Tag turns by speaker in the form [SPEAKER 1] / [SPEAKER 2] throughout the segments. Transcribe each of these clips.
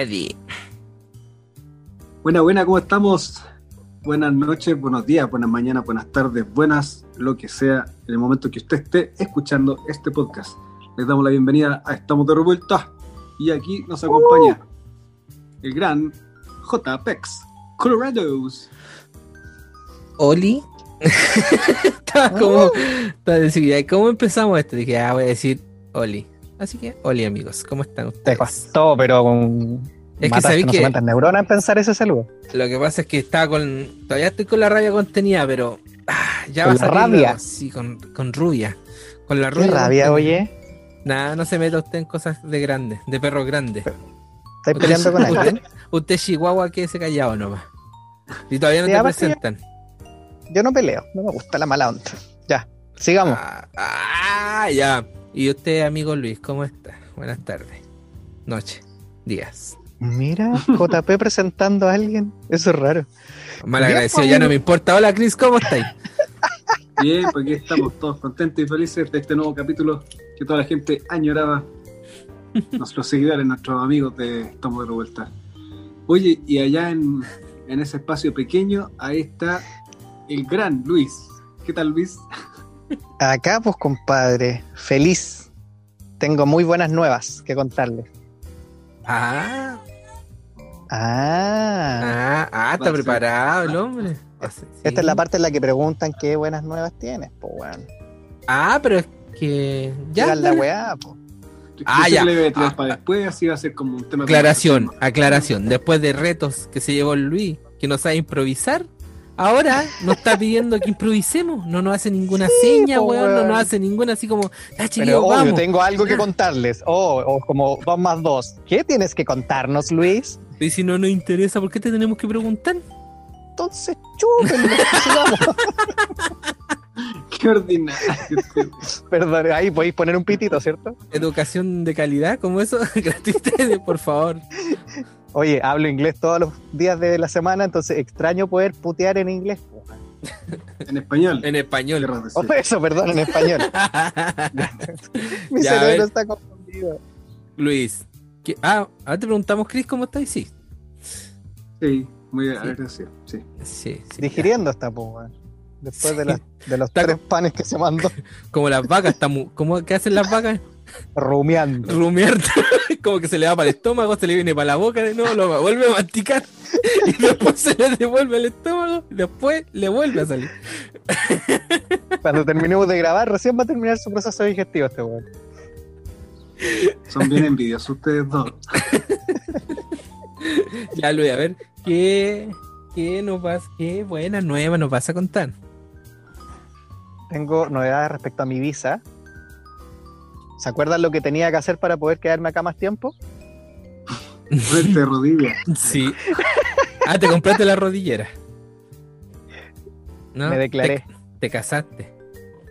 [SPEAKER 1] Ready.
[SPEAKER 2] Buena, buena, ¿cómo estamos? Buenas noches, buenos días, buenas mañanas, buenas tardes, buenas, lo que sea, en el momento que usted esté escuchando este podcast. Les damos la bienvenida a Estamos de Revuelta y aquí nos acompaña el gran JPEX Colorados.
[SPEAKER 1] Oli. Estaba como. estaba diciendo, "Ya, ¿Cómo empezamos esto? Dije, ah, voy a decir Oli. Así que, Oli, amigos, ¿cómo están
[SPEAKER 3] Te
[SPEAKER 1] ustedes?
[SPEAKER 3] costó, pero con.
[SPEAKER 1] Es que sabí
[SPEAKER 3] no
[SPEAKER 1] que-
[SPEAKER 3] neuronas en pensar ese saludo.
[SPEAKER 1] Lo que pasa es que estaba con. Todavía estoy con la rabia contenida, pero. ah, ya
[SPEAKER 3] ¿Con
[SPEAKER 1] va a
[SPEAKER 3] la rabia?
[SPEAKER 1] luego. Sí, con, con rubia. Con la
[SPEAKER 3] Qué
[SPEAKER 1] rubia.
[SPEAKER 3] rabia,
[SPEAKER 1] contenida.
[SPEAKER 3] oye.
[SPEAKER 1] Nada, no se meta usted en cosas de grandes, de perros grandes.
[SPEAKER 3] ¿Estáis peleando con alguien?
[SPEAKER 1] Usted Chihuahua quédese callado nomás. Y todavía no te presentan.
[SPEAKER 3] Yo no peleo, no me gusta la mala onda. Ya, sigamos.
[SPEAKER 1] Ah, ah, ya. Y usted, amigo Luis, ¿cómo está? Buenas tardes. Noche. Días.
[SPEAKER 3] Mira, JP presentando a alguien. Eso es raro.
[SPEAKER 1] Mal agradecido,
[SPEAKER 3] pues,
[SPEAKER 1] ya no
[SPEAKER 3] amigo.
[SPEAKER 1] me importa. Hola, Chris, ¿cómo estáis?
[SPEAKER 2] Bien, pues aquí estamos todos contentos y felices de este nuevo capítulo que toda la gente añoraba. Nuestros seguidores, nuestros amigos de Estamos de Revuelta. Oye, y allá en, en ese espacio pequeño, ahí está el gran Luis. ¿Qué tal, Luis?
[SPEAKER 3] Acá, pues, compadre, feliz. Tengo muy buenas nuevas que contarles.
[SPEAKER 1] Ah,
[SPEAKER 3] Ah,
[SPEAKER 1] ah, ah, está preparado el hombre. Ah, sí.
[SPEAKER 3] esta es la parte en la que preguntan qué buenas nuevas tienes. Pues, bueno.
[SPEAKER 1] Ah, pero es que. Ya.
[SPEAKER 3] Ya la weá, pues.
[SPEAKER 1] Ah, ya.
[SPEAKER 2] le
[SPEAKER 1] Ah,
[SPEAKER 2] para
[SPEAKER 1] ah.
[SPEAKER 2] después, así va a ser como un tema. de
[SPEAKER 1] Aclaración, aclaración. Después de retos que se llevó Luis, que no sabe improvisar, ahora nos está pidiendo que improvisemos. No nos hace ninguna
[SPEAKER 3] Sí,
[SPEAKER 1] seña,
[SPEAKER 3] po,
[SPEAKER 1] weón. No nos hace ninguna así como, ah,
[SPEAKER 3] Pero obvio,
[SPEAKER 1] vamos.
[SPEAKER 3] tengo algo que contarles. Oh, o como dos más dos. ¿Qué tienes que contarnos, Luis?
[SPEAKER 1] Y si no nos interesa, ¿por qué te tenemos que preguntar?
[SPEAKER 3] Entonces, chúpenlo.
[SPEAKER 2] Qué ordinario.
[SPEAKER 3] Perdón, ahí podéis poner un pitito, ¿cierto?
[SPEAKER 1] Educación de calidad, como eso, gratuita, por favor.
[SPEAKER 3] Oye, hablo inglés todos los días de la semana, entonces extraño poder putear en inglés.
[SPEAKER 2] en español.
[SPEAKER 1] En español.
[SPEAKER 3] Oh, eso, perdón, en español. Mi
[SPEAKER 1] Ya,
[SPEAKER 3] cerebro está confundido.
[SPEAKER 1] Luis. ¿qué- Ah, ahora te preguntamos, Chris, ¿cómo estás? Sí.
[SPEAKER 2] Sí, muy agradecido. Sí.
[SPEAKER 1] Sí, sí.
[SPEAKER 3] Digiriendo está, weón. Después de,
[SPEAKER 1] Sí.
[SPEAKER 3] las- de los
[SPEAKER 1] Está
[SPEAKER 3] tres panes que se mandó,
[SPEAKER 1] Como las vacas, estamos, ¿cómo qué hacen las vacas?
[SPEAKER 3] Rumiando.
[SPEAKER 1] Rumiar, como que se le va para el estómago, se le viene para la boca de nuevo, lo vuelve a masticar y después se le devuelve al estómago y después le vuelve a salir.
[SPEAKER 3] Cuando terminemos de grabar, recién va a terminar su proceso digestivo este weón.
[SPEAKER 2] Son bien envidiosos ustedes dos.
[SPEAKER 1] Ya, Luis, a ver, ¿qué, qué nos vas, qué buena nueva nos vas a contar?
[SPEAKER 3] Tengo novedades respecto a mi visa. ¿Se acuerdan lo que tenía que hacer para poder quedarme acá más tiempo?
[SPEAKER 2] Rodillas.
[SPEAKER 1] Sí. Ah, te compraste la rodillera. ¿No?
[SPEAKER 3] Me declaré.
[SPEAKER 1] Te, te casaste.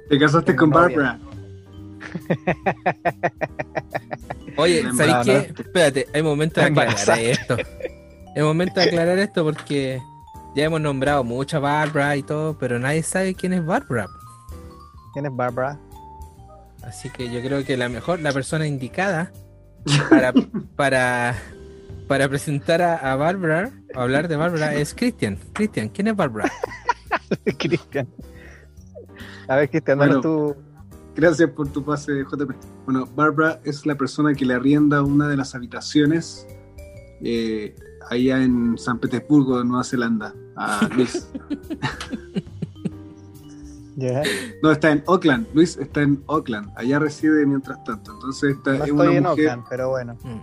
[SPEAKER 2] Te casaste
[SPEAKER 3] Tengo
[SPEAKER 2] con. Barbara.
[SPEAKER 1] Oye, ¿sabes qué? Espérate, hay momento de aclarar esto. Es momento de aclarar esto porque ya hemos nombrado mucho a Barbara y todo, pero nadie sabe quién es Barbara.
[SPEAKER 3] ¿Quién es Barbara?
[SPEAKER 1] Así que yo creo que la mejor, la persona indicada para, para, para presentar a, a Barbara, o hablar de Barbara, es Cristian. Cristian, ¿quién es Barbara?
[SPEAKER 3] Cristian. A ver, Cristian,
[SPEAKER 2] Bueno.
[SPEAKER 3] tu.
[SPEAKER 2] Gracias por tu pase, JP. Bueno, Barbara es la persona que le arrienda una de las habitaciones eh, allá en San Petersburgo, Nueva Zelanda, a Luis.
[SPEAKER 3] Ya.
[SPEAKER 2] No, está en Auckland. Luis está en Auckland. Allá reside mientras tanto. Entonces, esta
[SPEAKER 3] No
[SPEAKER 2] es
[SPEAKER 3] estoy
[SPEAKER 2] una
[SPEAKER 3] en
[SPEAKER 2] mujer.
[SPEAKER 3] Oakland, pero bueno.
[SPEAKER 1] Mm,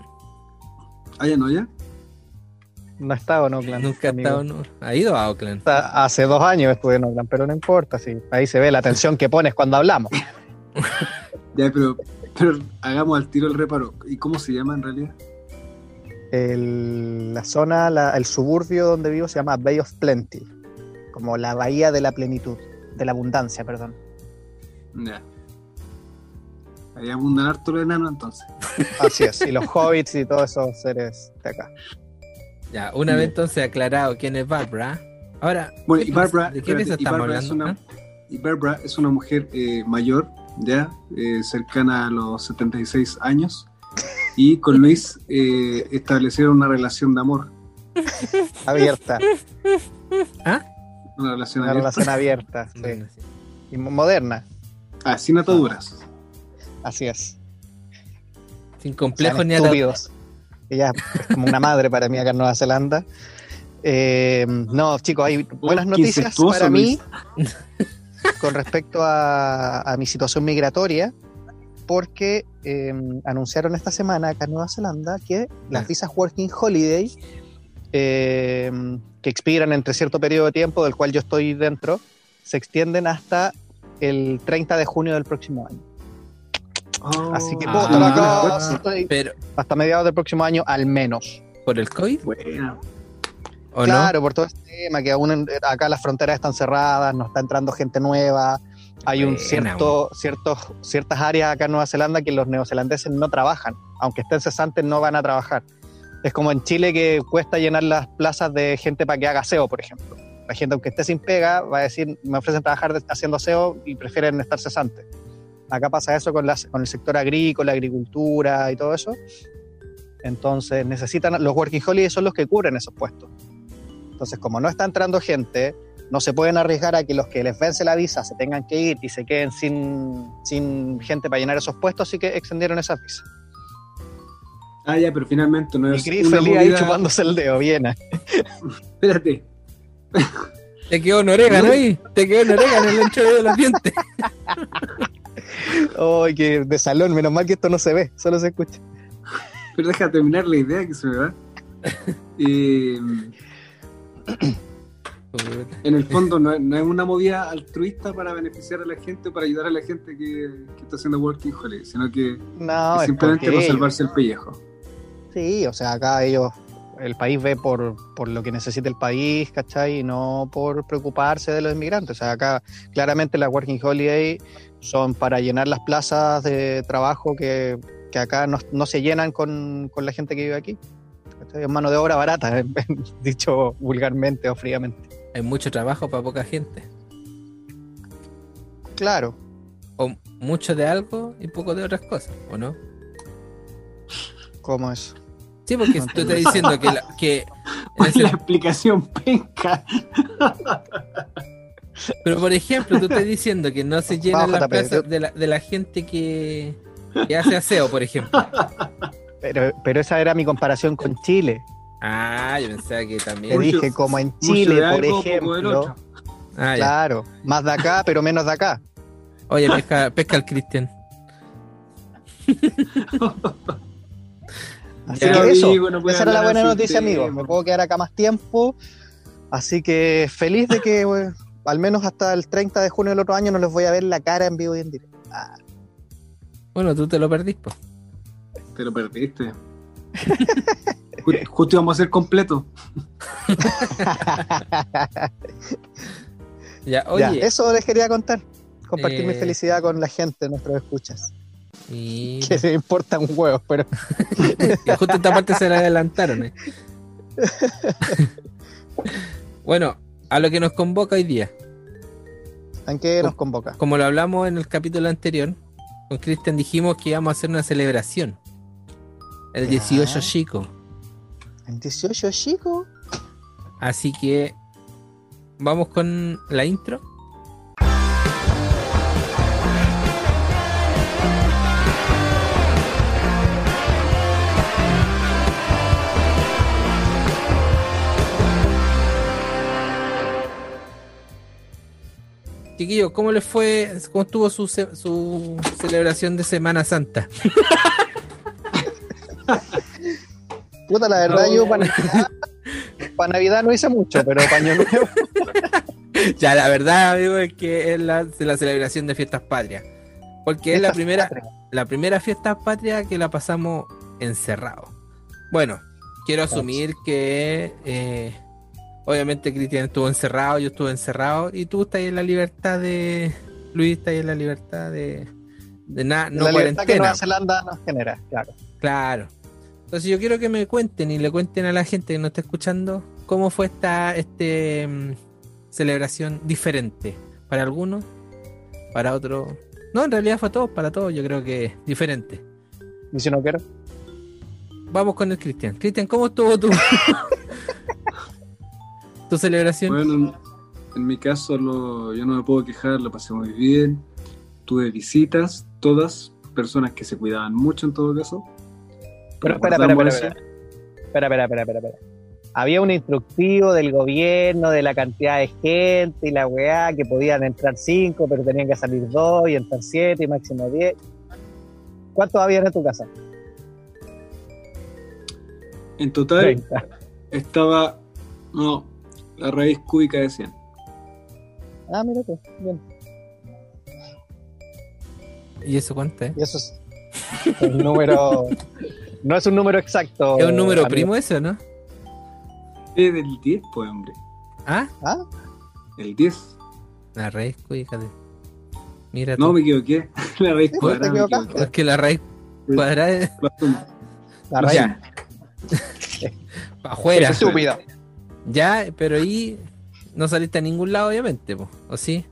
[SPEAKER 2] ¿Allá no, ya?
[SPEAKER 3] No he estado en Oakland.
[SPEAKER 1] Nunca ha
[SPEAKER 3] amigo.
[SPEAKER 1] estado, no, ha ido a Oakland.
[SPEAKER 3] Hace dos años estuve en Oakland, pero no importa. Sí. Ahí se ve la atención que pones cuando hablamos.
[SPEAKER 2] Ya, pero, pero hagamos al tiro el reparo. ¿Y cómo se llama en realidad?
[SPEAKER 3] El- la zona, la- el suburbio donde vivo se llama Bay of Plenty. Como la bahía de la plenitud. De la abundancia, perdón.
[SPEAKER 2] Ya. Ahí abundan harto los enanos entonces.
[SPEAKER 3] Así es. Y los hobbits y todos esos seres de acá.
[SPEAKER 1] Ya, una vez entonces aclarado quién es Barbara. Ahora,
[SPEAKER 2] Bueno,
[SPEAKER 1] ¿qué
[SPEAKER 2] y Barbara,
[SPEAKER 1] ¿de qué
[SPEAKER 2] espérate, y
[SPEAKER 1] estamos
[SPEAKER 2] Barbara es
[SPEAKER 1] hablando?
[SPEAKER 2] una-
[SPEAKER 1] ¿Ah?
[SPEAKER 2] Y Barbara es una mujer eh, mayor, ya, eh, cercana a los 76 años, Y con Luis eh, establecieron una relación de amor.
[SPEAKER 3] Abierta.
[SPEAKER 2] Una relación
[SPEAKER 3] Una
[SPEAKER 2] abierta.
[SPEAKER 3] relación abierta. sí.
[SPEAKER 1] Bueno, sí.
[SPEAKER 3] Y mo- moderna.
[SPEAKER 2] Ah, sin ataduras.
[SPEAKER 3] Así es.
[SPEAKER 1] Sin complejos ni ataduras.
[SPEAKER 3] estúpidos. Ella es como una madre para mí acá en Nueva Zelanda. Eh, no, chicos, hay buenas noticias para mí
[SPEAKER 2] Luis.
[SPEAKER 3] con respecto a, a mi situación migratoria, porque eh, anunciaron esta semana acá en Nueva Zelanda que las visas Working Holiday, eh, que expiran entre cierto periodo de tiempo, del cual yo estoy dentro, se extienden hasta el 30 de junio del próximo año.
[SPEAKER 2] Oh,
[SPEAKER 3] Así que
[SPEAKER 1] Ah.
[SPEAKER 3] la
[SPEAKER 1] Ah. Pero,
[SPEAKER 3] hasta mediados del próximo año al menos.
[SPEAKER 1] ¿por el COVID?
[SPEAKER 2] Buena.
[SPEAKER 1] ¿O
[SPEAKER 3] claro, por todo este tema, que aún en- acá las fronteras están cerradas, no está entrando gente nueva, hay un cierto, ciertos, ciertas áreas acá en Nueva Zelanda que los neozelandeses no trabajan, aunque estén cesantes no van a trabajar. Es como en Chile que cuesta llenar las plazas de gente para que haga aseo, por ejemplo. La gente, aunque esté sin pega, va a decir, me ofrecen trabajar haciendo aseo y prefieren estar cesantes. Acá pasa eso con el sector agrícola, agricultura y todo eso. Entonces necesitan, los working holidays son los que cubren esos puestos. Entonces, como no está entrando gente, no se pueden arriesgar a que los que les vence la visa se tengan que ir y se queden sin, sin gente para llenar esos puestos, así que extendieron esas visas.
[SPEAKER 2] Ah, ya, pero finalmente no
[SPEAKER 3] Y
[SPEAKER 2] es
[SPEAKER 3] Chris
[SPEAKER 2] una
[SPEAKER 3] feliz ahí chupándose el dedo, bien.
[SPEAKER 2] Espérate.
[SPEAKER 1] Te quedó un orégano ahí. Te quedó un orégano en el ancho de los dientes.
[SPEAKER 3] ¡Ay, que de salón! Menos mal que esto no se ve, solo se escucha.
[SPEAKER 2] Pero deja terminar la idea que se me va. Eh, en el fondo no es, no es una movida altruista para beneficiar a la gente, para ayudar a la gente que, que está haciendo working holiday, sino que
[SPEAKER 3] No,
[SPEAKER 2] es simplemente para salvarse el pellejo.
[SPEAKER 3] Sí, o sea, acá ellos, el país ve por, por lo que necesita el país, ¿cachai? Y no por preocuparse de los inmigrantes. O sea, acá claramente las Working Holiday son para llenar las plazas de trabajo que, que acá no, no se llenan con, con la gente que vive aquí. ¿cachai? Es mano de obra barata, dicho vulgarmente o fríamente.
[SPEAKER 1] Hay mucho trabajo para poca gente.
[SPEAKER 3] Claro,
[SPEAKER 1] O mucho de algo y poco de otras cosas, ¿o no?
[SPEAKER 3] ¿cómo es?
[SPEAKER 1] Sí, porque tú estás diciendo que, la- que en
[SPEAKER 2] ¿Cuál
[SPEAKER 1] ese-
[SPEAKER 2] es la explicación penca?
[SPEAKER 1] pero por ejemplo, tú estás diciendo que no se llenan las plazas de la, de la gente que, que hace aseo, por ejemplo.
[SPEAKER 3] Pero, pero esa era mi comparación con Chile.
[SPEAKER 1] Ah, yo pensaba que
[SPEAKER 3] Te
[SPEAKER 1] también.
[SPEAKER 2] Mucho-
[SPEAKER 3] dije, como en Chile, por ejemplo.
[SPEAKER 1] Ah.
[SPEAKER 3] Claro, más de acá, pero menos de acá.
[SPEAKER 1] Oye, pesca, pesca al Cristian.
[SPEAKER 3] Así
[SPEAKER 1] Ya,
[SPEAKER 3] que eso,
[SPEAKER 2] amigo, no puede
[SPEAKER 3] esa era la buena noticia,
[SPEAKER 2] usted,
[SPEAKER 3] amigos. Me puedo quedar acá más tiempo. Así que feliz de que al menos hasta el 30 de junio del otro año no les voy a ver la cara en vivo y en directo.
[SPEAKER 1] Bueno, tú te lo perdís, pues.
[SPEAKER 2] Te lo perdiste. Ju- Justo íbamos a ser completo.
[SPEAKER 1] Ya,
[SPEAKER 3] Ya,
[SPEAKER 1] oye.
[SPEAKER 3] eso les quería contar. Compartir mi
[SPEAKER 1] Eh.
[SPEAKER 3] felicidad con la gente, nuestros escuchas.
[SPEAKER 1] Y-
[SPEAKER 3] Que se importan un huevo, pero
[SPEAKER 1] justo esta parte se la adelantaron. eh. bueno, a lo que nos convoca hoy día.
[SPEAKER 3] ¿en qué nos convoca?
[SPEAKER 1] Como lo hablamos en el capítulo anterior, con Cristian dijimos que íbamos a hacer una celebración. El
[SPEAKER 3] Ya.
[SPEAKER 1] 18 chico.
[SPEAKER 3] ¿En 18 chico?
[SPEAKER 1] Así que vamos con la intro. Chiquillos, ¿cómo les fue? ¿Cómo estuvo su, ce- su celebración de Semana Santa?
[SPEAKER 3] Puta, la verdad,
[SPEAKER 2] No.
[SPEAKER 3] yo para Navidad, para Navidad no hice mucho, pero para Año Nuevo.
[SPEAKER 1] Ya, la verdad, amigo, es que es la, la celebración de fiestas patrias. Porque es la primera, la primera fiesta patria que la pasamos encerrado. Bueno, quiero asumir que eh, obviamente Cristian estuvo encerrado, yo estuve encerrado y tú estás en la libertad de... Luis está ahí en la libertad de... De nada, no
[SPEAKER 3] la libertad que
[SPEAKER 1] cuarentena.
[SPEAKER 3] Nueva Zelanda nos genera, claro.
[SPEAKER 1] Claro. Entonces yo quiero que me cuenten y le cuenten a la gente que nos está escuchando cómo fue esta este, mm, celebración diferente. Para algunos, para otros. No, en realidad fue a todos, para todos yo creo que diferente.
[SPEAKER 3] ¿Y si no quiero?
[SPEAKER 1] vamos con el Cristian. Cristian, ¿cómo estuvo tu, tu celebración?
[SPEAKER 2] Bueno, en, en mi caso lo- yo no me puedo quejar, lo pasé muy bien. Tuve visitas, todas personas que se cuidaban mucho en todo caso.
[SPEAKER 3] Pero espera, espera, espera, espera, espera, espera, espera, espera. Había un instructivo del gobierno de la cantidad de gente y la weá que podían entrar cinco, pero tenían que salir dos y entrar siete y máximo diez. ¿Cuántos habían en tu casa?
[SPEAKER 2] En total
[SPEAKER 3] 30.
[SPEAKER 2] estaba, no, la raíz cúbica de 100.
[SPEAKER 3] Ah, mira tú, bien.
[SPEAKER 1] ¿Y eso cuánto es?
[SPEAKER 3] Y eso es un número. No es un número exacto.
[SPEAKER 1] ¿Es un número
[SPEAKER 3] amigo.
[SPEAKER 1] primo ese o no?
[SPEAKER 2] Es del 10, pues, hombre.
[SPEAKER 1] ¿Ah?
[SPEAKER 3] ¿Ah?
[SPEAKER 2] El 10.
[SPEAKER 1] La raíz cúbica de... Mira
[SPEAKER 2] No,
[SPEAKER 1] tú.
[SPEAKER 2] me equivoqué. La raíz
[SPEAKER 3] Sí,
[SPEAKER 2] cuadrada.
[SPEAKER 3] te
[SPEAKER 2] me
[SPEAKER 3] equivocaste.
[SPEAKER 2] equivoqué.
[SPEAKER 1] Es que la raíz cuadrada es.
[SPEAKER 3] La raíz.
[SPEAKER 1] Ya. pa' afuera.
[SPEAKER 3] Es estúpida.
[SPEAKER 1] Ya, pero ahí no saliste a ningún lado, obviamente, po. ¿o sí?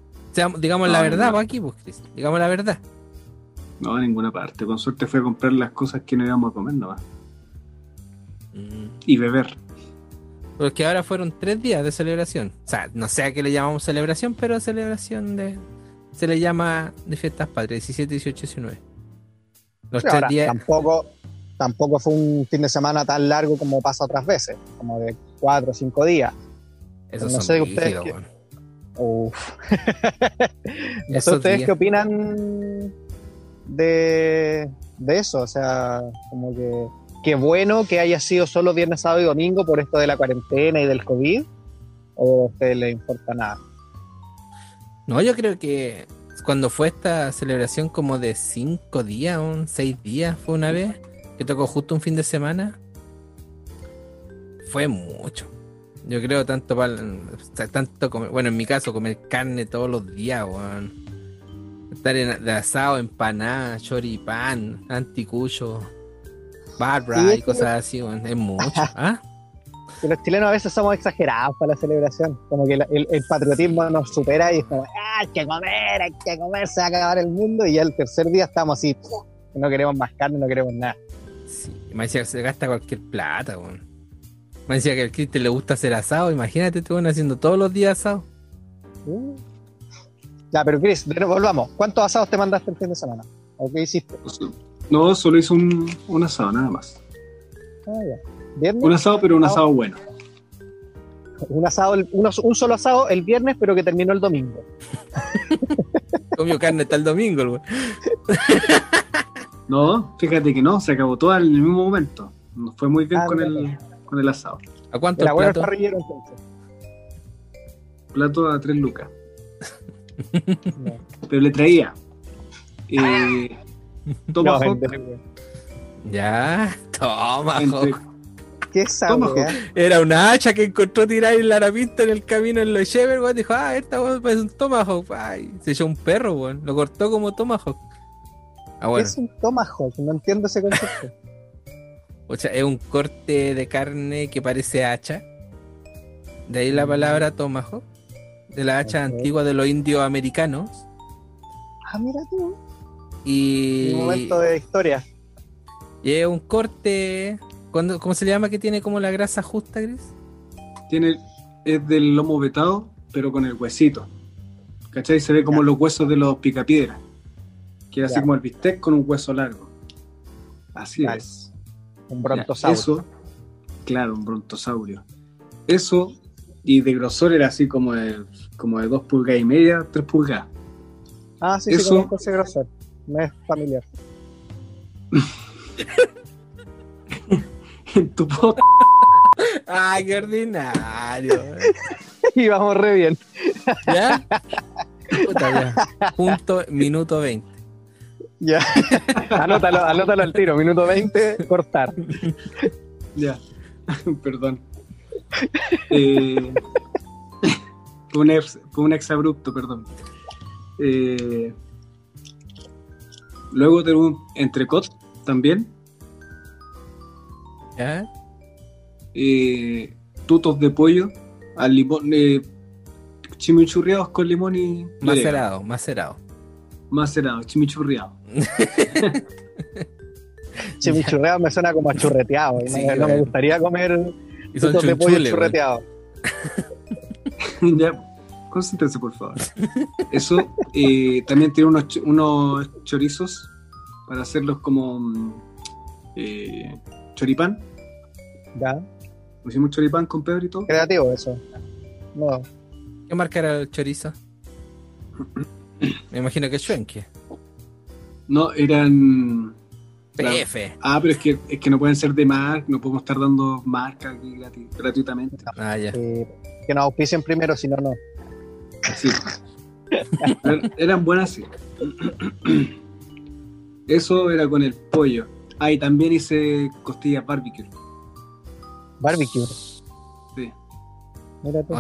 [SPEAKER 1] Digamos la verdad,
[SPEAKER 2] no.
[SPEAKER 1] po, aquí, pues, Chris. Digamos la verdad.
[SPEAKER 2] No, a ninguna parte. Con suerte fue a comprar las cosas que no íbamos a comer nomás.
[SPEAKER 1] Mm.
[SPEAKER 2] Y beber.
[SPEAKER 1] Porque ahora fueron tres días de celebración. O sea, no sé a qué le llamamos celebración, pero celebración de. Se le llama de fiestas patrias, 17, 18, 19. Los
[SPEAKER 3] Sí,
[SPEAKER 1] tres
[SPEAKER 3] ahora,
[SPEAKER 1] días.
[SPEAKER 3] tampoco, tampoco fue un fin de semana tan largo como pasa otras veces, como de cuatro o cinco días.
[SPEAKER 1] Esos
[SPEAKER 3] no sé ustedes
[SPEAKER 1] rígidos,
[SPEAKER 3] qué-. Uf. no sé ustedes
[SPEAKER 1] días.
[SPEAKER 3] qué opinan de, de eso, o sea, como que qué bueno que haya sido solo viernes, sábado y domingo por esto de la cuarentena y del COVID, o a ustedes les importa nada.
[SPEAKER 1] No, yo creo que cuando fue esta celebración como de cinco días, un seis días, fue una vez, que tocó justo un fin de semana, fue mucho. Yo creo tanto para tanto comer, bueno, en mi caso comer carne todos los días, weón. Estar en, de asado, empanada, choripán, anticucho, barra
[SPEAKER 3] Sí,
[SPEAKER 1] y cosas así, weón. Es mucho. ¿Ah?
[SPEAKER 3] Que los chilenos a veces somos exagerados para la celebración, como que la- el, el patriotismo nos supera y es como, "Ah, hay que comer, hay que comer, se va a acabar el mundo, y ya el tercer día estamos así, no queremos más carne, no queremos nada.
[SPEAKER 1] Sí, me decía que se gasta cualquier plata, weón. Me decía que al Cristian le gusta hacer asado, imagínate, te van haciendo todos los días asado.
[SPEAKER 3] Uh. Ya, pero Chris, volvamos. ¿Cuántos asados te mandaste el fin de semana? ¿O qué hiciste?
[SPEAKER 2] No, solo hizo un, un asado, nada más.
[SPEAKER 3] Ah, ya. ¿Viernes?
[SPEAKER 2] Un asado, pero un
[SPEAKER 3] Ah.
[SPEAKER 2] asado bueno.
[SPEAKER 3] Un asado, un solo asado el viernes, pero que terminó el domingo.
[SPEAKER 1] Comió carne hasta el domingo, el weón.
[SPEAKER 2] No, fíjate que no, se acabó todo en el mismo momento. Nos fue muy bien
[SPEAKER 3] Ah,
[SPEAKER 2] con,
[SPEAKER 3] mira.
[SPEAKER 2] el, con el asado.
[SPEAKER 1] ¿A cuánto
[SPEAKER 3] El es
[SPEAKER 1] plato?
[SPEAKER 3] parrillero, entonces.
[SPEAKER 2] Plato a tres lucas. Pero le traía eh, tomahawk,
[SPEAKER 3] No,
[SPEAKER 1] Ya, toma,
[SPEAKER 2] entre-.
[SPEAKER 3] ¿Qué es
[SPEAKER 2] Tomahawk.
[SPEAKER 3] weá?
[SPEAKER 1] Era una hacha que encontró tirada en la arapista en el camino en los Shever, weón. Dijo, ah, esta weón parece un tomahawk. Ay, se echó un perro, weón. Lo cortó como tomahawk. Ah,
[SPEAKER 3] ¿Qué
[SPEAKER 1] bueno.
[SPEAKER 3] es un tomahawk? No entiendo ese concepto.
[SPEAKER 1] O sea, es un corte de carne que parece hacha. De ahí la palabra tomahawk. De la hacha antigua de los indios americanos.
[SPEAKER 3] ah, mira tú.
[SPEAKER 1] Y,
[SPEAKER 3] Un momento de historia.
[SPEAKER 1] y es un corte. cuando- ¿Cómo se le llama que tiene como la grasa justa, Gris?
[SPEAKER 2] tiene, es del lomo vetado, pero con el huesito. ¿Cachai? Se ve como
[SPEAKER 3] Ya.
[SPEAKER 2] los huesos de los picapiedras. Que es así como el bistec con un hueso largo. Así
[SPEAKER 3] Vale.
[SPEAKER 2] es.
[SPEAKER 3] Un
[SPEAKER 2] Ya,
[SPEAKER 3] brontosaurio.
[SPEAKER 2] Eso, claro, un brontosaurio. Eso, y de grosor era así como de, como de dos pulgadas y media, tres pulgadas.
[SPEAKER 3] Ah, sí, sí, conozco ese grosor. Me es familiar.
[SPEAKER 2] En tu pot,
[SPEAKER 1] ¡Ay, qué ordinario!
[SPEAKER 3] y vamos re bien.
[SPEAKER 1] ¿Ya? Puta, ya. Punto, minuto 20.
[SPEAKER 3] Ya. anótalo, anótalo al tiro. Minuto 20, cortar.
[SPEAKER 2] ya, perdón. Eh, fue, un ex, fue un exabrupto, perdón. Eh, luego tengo un entrecot también.
[SPEAKER 1] ¿Ya?
[SPEAKER 2] eh, tutos de pollo al limón, eh, chimichurriados con limón y.
[SPEAKER 1] Macerado, macerado.
[SPEAKER 2] Macerado, chimichurriado.
[SPEAKER 3] Chimichurreado me suena como a churreteado.
[SPEAKER 1] Sí,
[SPEAKER 3] no, no me gustaría comer
[SPEAKER 1] Y son
[SPEAKER 3] de pollo churreteado.
[SPEAKER 2] ya, concéntrense, por favor. Eso eh, también tiene unos, ch- unos chorizos para hacerlos como mm, eh, choripán.
[SPEAKER 3] Ya,
[SPEAKER 2] Hicimos choripán con pebre y todo.
[SPEAKER 3] creativo eso. No,
[SPEAKER 1] ¿Qué marca era el chorizo? Me imagino que Schwenke.
[SPEAKER 2] No, eran. Claro.
[SPEAKER 1] PF.
[SPEAKER 2] Ah, pero es que, es que no pueden ser de marca, no podemos estar dando marca aquí grati- gratuitamente.
[SPEAKER 1] Ah, ya.
[SPEAKER 3] eh, que nos auspicien primero, si no, no.
[SPEAKER 2] Sí. Eran buenas, sí. Eso era con el pollo. Ah, y también hice costillas barbecue.
[SPEAKER 3] Barbecue.
[SPEAKER 2] Sí,
[SPEAKER 3] Mira tú.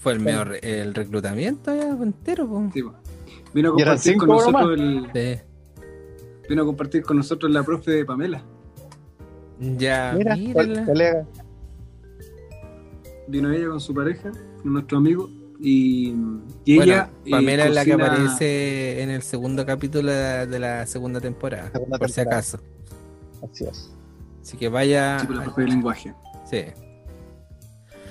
[SPEAKER 1] Fue el medio re- el reclutamiento ya entero, po.
[SPEAKER 2] sí. po. Vino a compartir con
[SPEAKER 3] cinco
[SPEAKER 2] nosotros el,
[SPEAKER 1] Sí.
[SPEAKER 2] Vino a compartir con nosotros la profe de Pamela.
[SPEAKER 1] Ya,
[SPEAKER 3] Mira, colega.
[SPEAKER 2] Vino ella con su pareja, nuestro amigo, y, y
[SPEAKER 1] Bueno,
[SPEAKER 2] ella. eh,
[SPEAKER 1] Pamela es la que aparece en el segundo capítulo de, de la segunda temporada,
[SPEAKER 3] Segunda
[SPEAKER 1] por si acaso.
[SPEAKER 3] Así es.
[SPEAKER 1] Así que vaya.
[SPEAKER 2] Sí, por la profe de lenguaje.
[SPEAKER 1] Sí.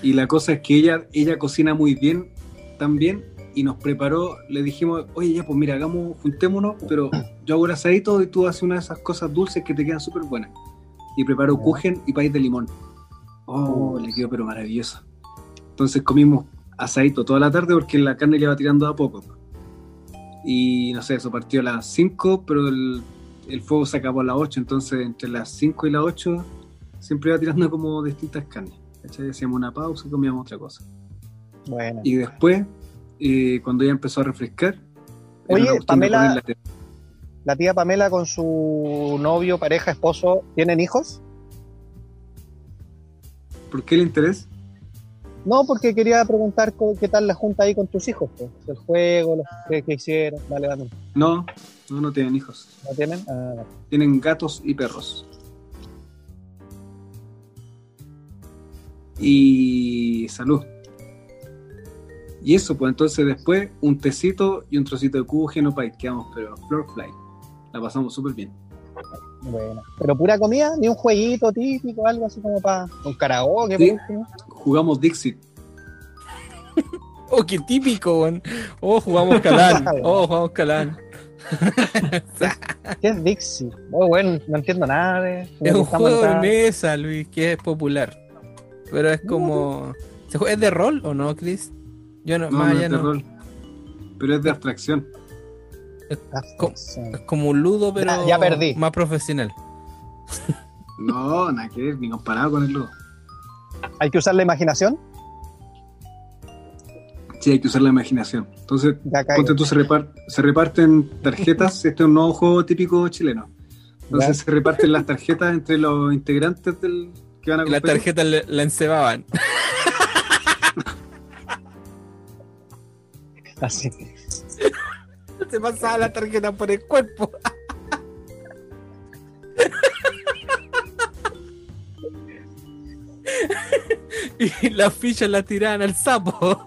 [SPEAKER 2] Y la cosa es que ella, ella cocina muy bien también y nos preparó, le dijimos, oye, ya, pues mira, hagamos, juntémonos, pero yo hago el asadito y tú haces una de esas cosas dulces que te quedan súper buenas. Y preparó kuchen y país de limón. Oh, le quedó pero maravilloso. Entonces comimos asadito toda la tarde porque la carne le iba tirando a poco. Y no sé, eso partió a las 5, pero el, el fuego se acabó a las 8, entonces entre las 5 y las 8 siempre iba tirando como distintas carnes. ¿cachai? Hacíamos una pausa y comíamos otra cosa.
[SPEAKER 3] Bueno.
[SPEAKER 2] Y después, eh, cuando ya empezó a refrescar,
[SPEAKER 3] Oye, Pamela-
[SPEAKER 2] la.
[SPEAKER 3] ¿La tía Pamela con su novio, pareja, esposo, tienen hijos?
[SPEAKER 2] ¿Por qué el interés?
[SPEAKER 3] No, porque quería preguntar qué tal la junta ahí con tus hijos. pues. El juego, los que, que hicieron. Vale, vale.
[SPEAKER 2] No, no, no tienen hijos.
[SPEAKER 3] ¿No tienen? Ah, vale.
[SPEAKER 2] Tienen gatos y perros. Y salud. Y eso, pues entonces después un tecito y un trocito de kuchen o pie. Quedamos, pero floor fly. La pasamos súper bien.
[SPEAKER 3] Bueno. Pero pura comida, ni un jueguito típico, algo así como para un karaoke,
[SPEAKER 2] Sí. Jugamos Dixit.
[SPEAKER 1] Oh, qué típico, weón. Oh, jugamos Calán. Oh, jugamos Calán.
[SPEAKER 3] ¿Qué es Dixie? Oh, bueno, no entiendo nada de.
[SPEAKER 1] Es un juego de mesa, Luis, que es popular. Pero es como. ¿Se juega- ¿Es de rol o no, Chris? Yo no,
[SPEAKER 2] No,
[SPEAKER 1] más
[SPEAKER 2] no
[SPEAKER 1] allá
[SPEAKER 2] es de
[SPEAKER 1] no.
[SPEAKER 2] rol. Pero es de abstracción.
[SPEAKER 1] Es como un ludo, pero
[SPEAKER 3] Ya- ya perdí.
[SPEAKER 1] más profesional.
[SPEAKER 2] No, nada que ver, ni comparado con el lodo.
[SPEAKER 3] Hay que usar la imaginación.
[SPEAKER 2] Sí, hay que usar la imaginación. Entonces, ponte tú, se, repar- se reparten tarjetas. este es un nuevo juego típico chileno. Entonces,
[SPEAKER 3] Ya.
[SPEAKER 2] se reparten las tarjetas entre los integrantes del que van a
[SPEAKER 1] la
[SPEAKER 2] competir.
[SPEAKER 1] tarjeta le- la encebaban.
[SPEAKER 3] Así.
[SPEAKER 1] Se pasaba la tarjeta por el cuerpo. y las fichas las tiraban al sapo.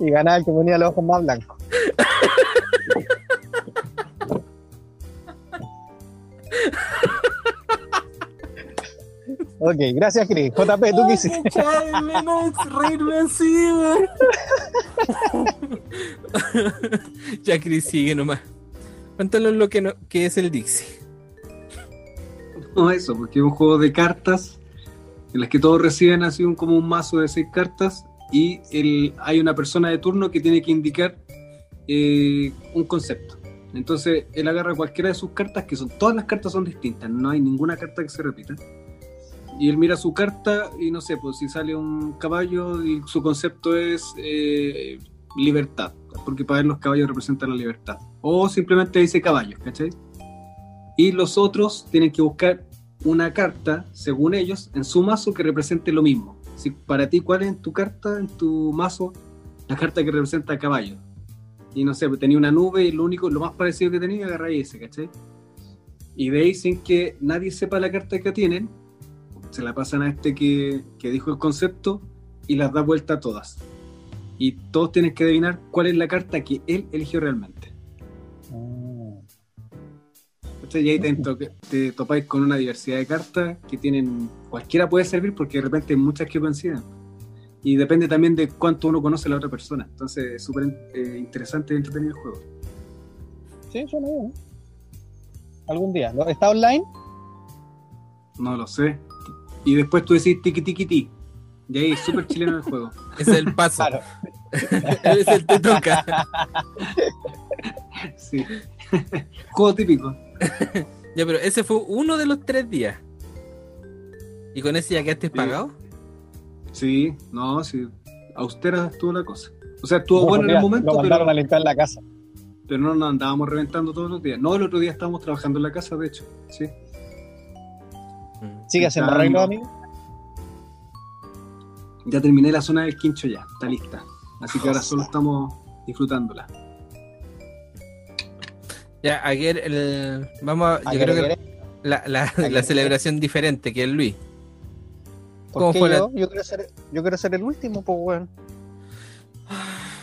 [SPEAKER 3] Y ganaba el que ponía los ojos más blancos. ok, gracias, Chris. JP, ¿tú qué hiciste?
[SPEAKER 1] Chale, no es reírme así, ya, Chris, sigue nomás. Cuéntanos lo que, no, que es el Dixie.
[SPEAKER 2] No, eso, porque es un juego de cartas en las que todos reciben así un, como un mazo de seis cartas y el, hay una persona de turno que tiene que indicar eh, un concepto. Entonces él agarra cualquiera de sus cartas, que son todas las cartas son distintas, no hay ninguna carta que se repita. Y él mira su carta y no sé, pues si sale un caballo y su concepto es eh, libertad, porque para él los caballos representan la libertad. O simplemente dice caballos, ¿cachai? Y los otros tienen que buscar una carta, según ellos, en su mazo que represente lo mismo. Si para ti, ¿cuál es en tu carta, en tu mazo, la carta que representa caballo? Y no sé, pues tenía una nube y lo único, lo más parecido que tenía, agarráis ese, ¿cachai? Y ahí, sin que nadie sepa la carta que tienen, se la pasan a este que, que dijo el concepto y las da vuelta a todas. Y todos tienen que adivinar cuál es la carta que él eligió realmente.
[SPEAKER 3] Ah.
[SPEAKER 2] Y ahí te, te, topáis con una diversidad de cartas que tienen, cualquiera puede servir porque de repente hay muchas que coinciden. Y depende también de cuánto uno conoce a la otra persona. Entonces es súper eh, interesante y entretenido el juego.
[SPEAKER 3] Sí, suena bien. Algún día. ¿Está online?
[SPEAKER 2] No lo sé. Y después tú decís tiki tiki ti. Y ahí es súper chileno el juego.
[SPEAKER 1] es el paso. Claro. es el te toca.
[SPEAKER 2] sí. juego típico.
[SPEAKER 1] ya, pero ese fue uno de los tres días. ¿Y con ese ya quedaste pagado?
[SPEAKER 2] Sí, no, sí. Austera estuvo la cosa. O sea, estuvo bueno en el momento.
[SPEAKER 3] Lo mandaron a limpiar la casa.
[SPEAKER 2] Pero no nos andábamos reventando todos los días. No, el otro día estábamos trabajando en la casa, de hecho. Sí.
[SPEAKER 3] ¿Sigue haciendo arreglo, amigo?
[SPEAKER 2] Ya terminé la zona del quincho ya, está lista. Así que ahora solo estamos disfrutándola.
[SPEAKER 1] Ya, ayer el, vamos a, yo creo que la, la, celebración diferente que el Luis.
[SPEAKER 3] ¿Cómo fue yo? Yo, quiero ser, yo quiero ser el último, pues bueno.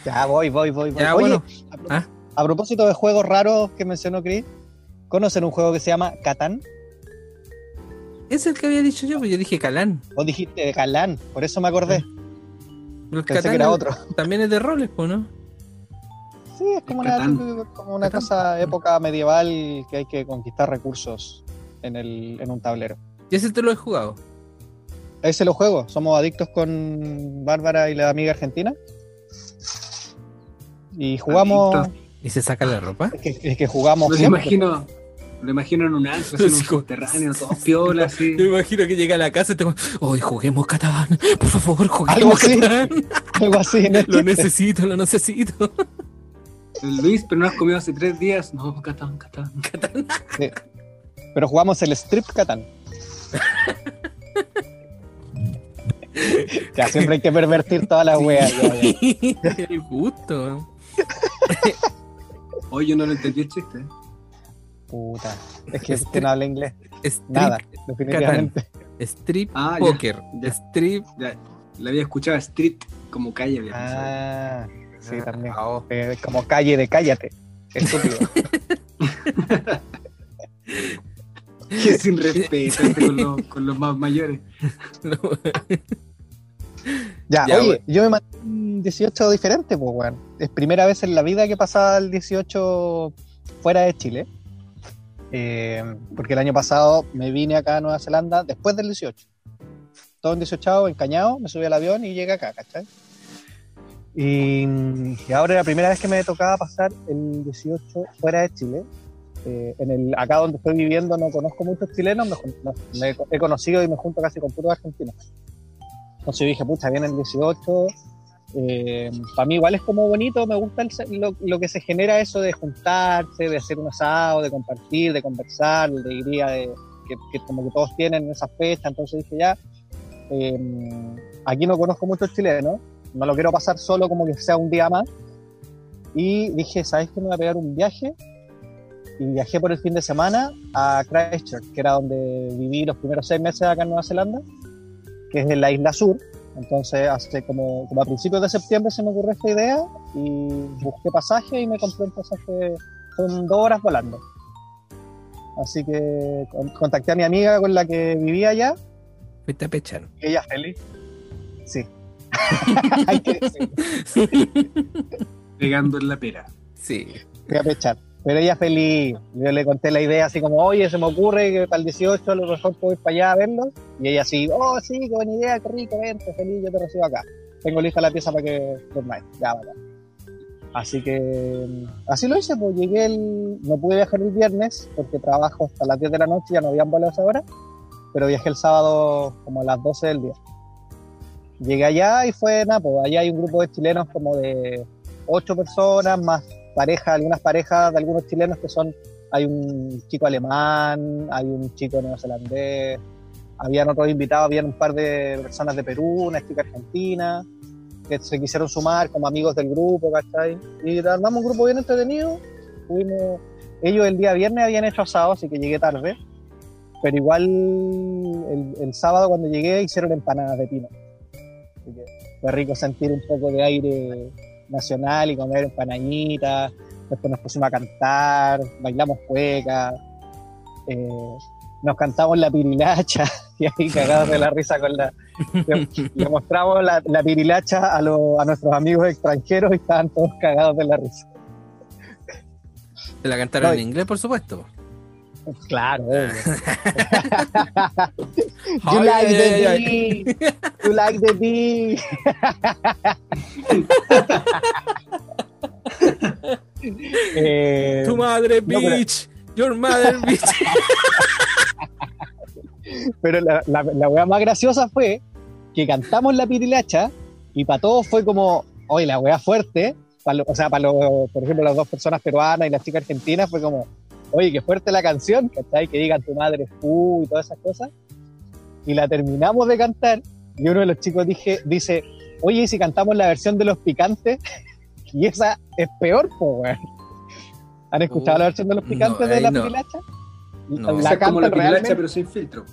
[SPEAKER 3] Ya voy, voy, voy, voy.
[SPEAKER 1] bueno.
[SPEAKER 3] ¿Ah? a, propósito de juegos raros que mencionó Chris, ¿conocen un juego que se llama Catán?
[SPEAKER 1] Es el que había dicho yo, pues yo dije Calán.
[SPEAKER 3] Vos dijiste Calán, por eso me acordé.
[SPEAKER 1] El Pensé que era otro. También es de roles, pues, ¿no?
[SPEAKER 3] Sí, es como una, como una cosa época medieval que hay que conquistar recursos en, el, en un tablero.
[SPEAKER 1] ¿Y ese te lo he jugado?
[SPEAKER 3] Ese lo juego. Somos adictos con Bárbara y la amiga argentina. Y jugamos.
[SPEAKER 1] ¿Y se saca la ropa?
[SPEAKER 3] Es que, es que jugamos.
[SPEAKER 2] Me imagino, lo imagino en un antro, en un subterráneo, todo piola, así.
[SPEAKER 1] Me imagino que llega a la casa y te hoy juguemos Catán, por favor, juguemos Catán.
[SPEAKER 3] Algo así.
[SPEAKER 1] lo necesito, lo necesito.
[SPEAKER 2] Luis, pero no has comido hace tres días. No, Catán, Catán, Catán.
[SPEAKER 3] Pero jugamos el strip Catán. ya, siempre hay que pervertir todas las weas.
[SPEAKER 1] El gusto.
[SPEAKER 2] Hoy yo no lo entendí el chiste.
[SPEAKER 3] Puta. Es que, este no habla inglés. Nada, definitivamente.
[SPEAKER 1] Strip ah, poker. Strip.
[SPEAKER 2] Ya, la había escuchado street como calle.
[SPEAKER 3] ah, sí, también. Ah, eh, como calle de cállate. Estúpido.
[SPEAKER 2] que sin respeto con, los, con los más mayores.
[SPEAKER 3] ya, oye, yo me mandé un 18 diferente, pues, weón. Es primera vez en la vida que pasaba el 18 fuera de Chile. Eh, porque el año pasado me vine acá a Nueva Zelanda después del 18. Todo en 18, encañado, me subí al avión y llegué acá, ¿cachai? Y, ahora era la primera vez que me tocaba pasar el 18 fuera de Chile. Eh, en el, acá donde estoy viviendo no conozco muchos chilenos, me, he conocido y me junto casi con puros argentinos. Entonces dije, pucha, viene el 18, eh, para mí igual es como bonito, me gusta lo, que se genera eso de juntarse, de hacer un asado, de compartir, de conversar, la alegría de, que, como que todos tienen en esa fecha, entonces dije ya, em, aquí no conozco muchos chilenos, no lo quiero pasar solo como que sea un día más, y dije, ¿sabes qué? Me voy a pegar un viaje, y viajé por el fin de semana a Christchurch, que era donde viví los primeros seis meses acá en Nueva Zelanda, que es en la isla sur, entonces, hace como, como a principios de septiembre se me ocurrió esta idea y busqué pasaje y me compré un pasaje, son dos horas volando. Así que contacté a mi amiga con la que vivía allá.
[SPEAKER 1] Fuiste a pechar.
[SPEAKER 3] Y ella feliz. Sí.
[SPEAKER 2] Pegando en la pera.
[SPEAKER 1] Sí.
[SPEAKER 3] Fui a pechar. Pero ella feliz. Yo le conté la idea así como, oye, se me ocurre que para el 18 a lo mejor puedo ir para allá a verlo. Y ella así, oh, sí, qué buena idea, qué rico, vente, feliz, yo te recibo acá. Tengo lista la pieza para que dormáis. Ya, vaya. Así que así lo hice, pues llegué el, no pude viajar el viernes porque trabajo hasta las 10 de la noche, ya no habían vuelo a esa hora, pero viajé el sábado como a las 12 del día. Llegué allá y fue nada, pues allá hay un grupo de chilenos como de 8 personas, más parejas, algunas parejas de algunos chilenos que son, hay un chico alemán, hay un chico neozelandés, habían otros invitados, habían un par de personas de Perú, una chica argentina, que se quisieron sumar como amigos del grupo, ¿cachai? Y armamos un grupo bien entretenido, fuimos, ellos el día viernes habían hecho asado, así que llegué tarde, pero igual el, el sábado cuando llegué hicieron empanadas de pino. Así que fue rico sentir un poco de aire nacional y comer empanaditas. Después nos pusimos a cantar, bailamos cueca. eh, nos cantamos la pirilacha y ahí cagados de la risa con la... Le, le mostramos la, la pirilacha a, lo- a nuestros amigos extranjeros y estaban todos cagados de la risa.
[SPEAKER 1] Se la cantaron
[SPEAKER 3] No,
[SPEAKER 1] en inglés, por supuesto.
[SPEAKER 3] Claro,
[SPEAKER 1] Ay,
[SPEAKER 3] You like
[SPEAKER 1] ay,
[SPEAKER 3] the
[SPEAKER 1] ay,
[SPEAKER 3] bee. You like the bee. Eh,
[SPEAKER 1] Tu madre,
[SPEAKER 3] no, pero-
[SPEAKER 1] bitch. Your mother, bitch.
[SPEAKER 3] pero la, la, la weá más graciosa fue que cantamos la pirilacha y para todos fue como, oye, la weá fuerte. lo- o sea, para los, por ejemplo, las dos personas peruanas y la chica argentina fue como, oye, qué fuerte la canción, ¿cachai? Que digan tu madre es fu y todas esas cosas. Y la terminamos de cantar y uno de los chicos dije, dice, oye, ¿y si cantamos la versión de los picantes? Y esa es peor, po, weón. ¿Han escuchado
[SPEAKER 1] Uh,
[SPEAKER 3] la versión de los
[SPEAKER 1] no,
[SPEAKER 3] picantes de
[SPEAKER 1] ahí
[SPEAKER 3] la
[SPEAKER 1] no.
[SPEAKER 3] pirilacha?
[SPEAKER 1] No.
[SPEAKER 3] La
[SPEAKER 2] es como la
[SPEAKER 3] cantan
[SPEAKER 2] pirilacha,
[SPEAKER 3] realmente.
[SPEAKER 2] pero sin filtro.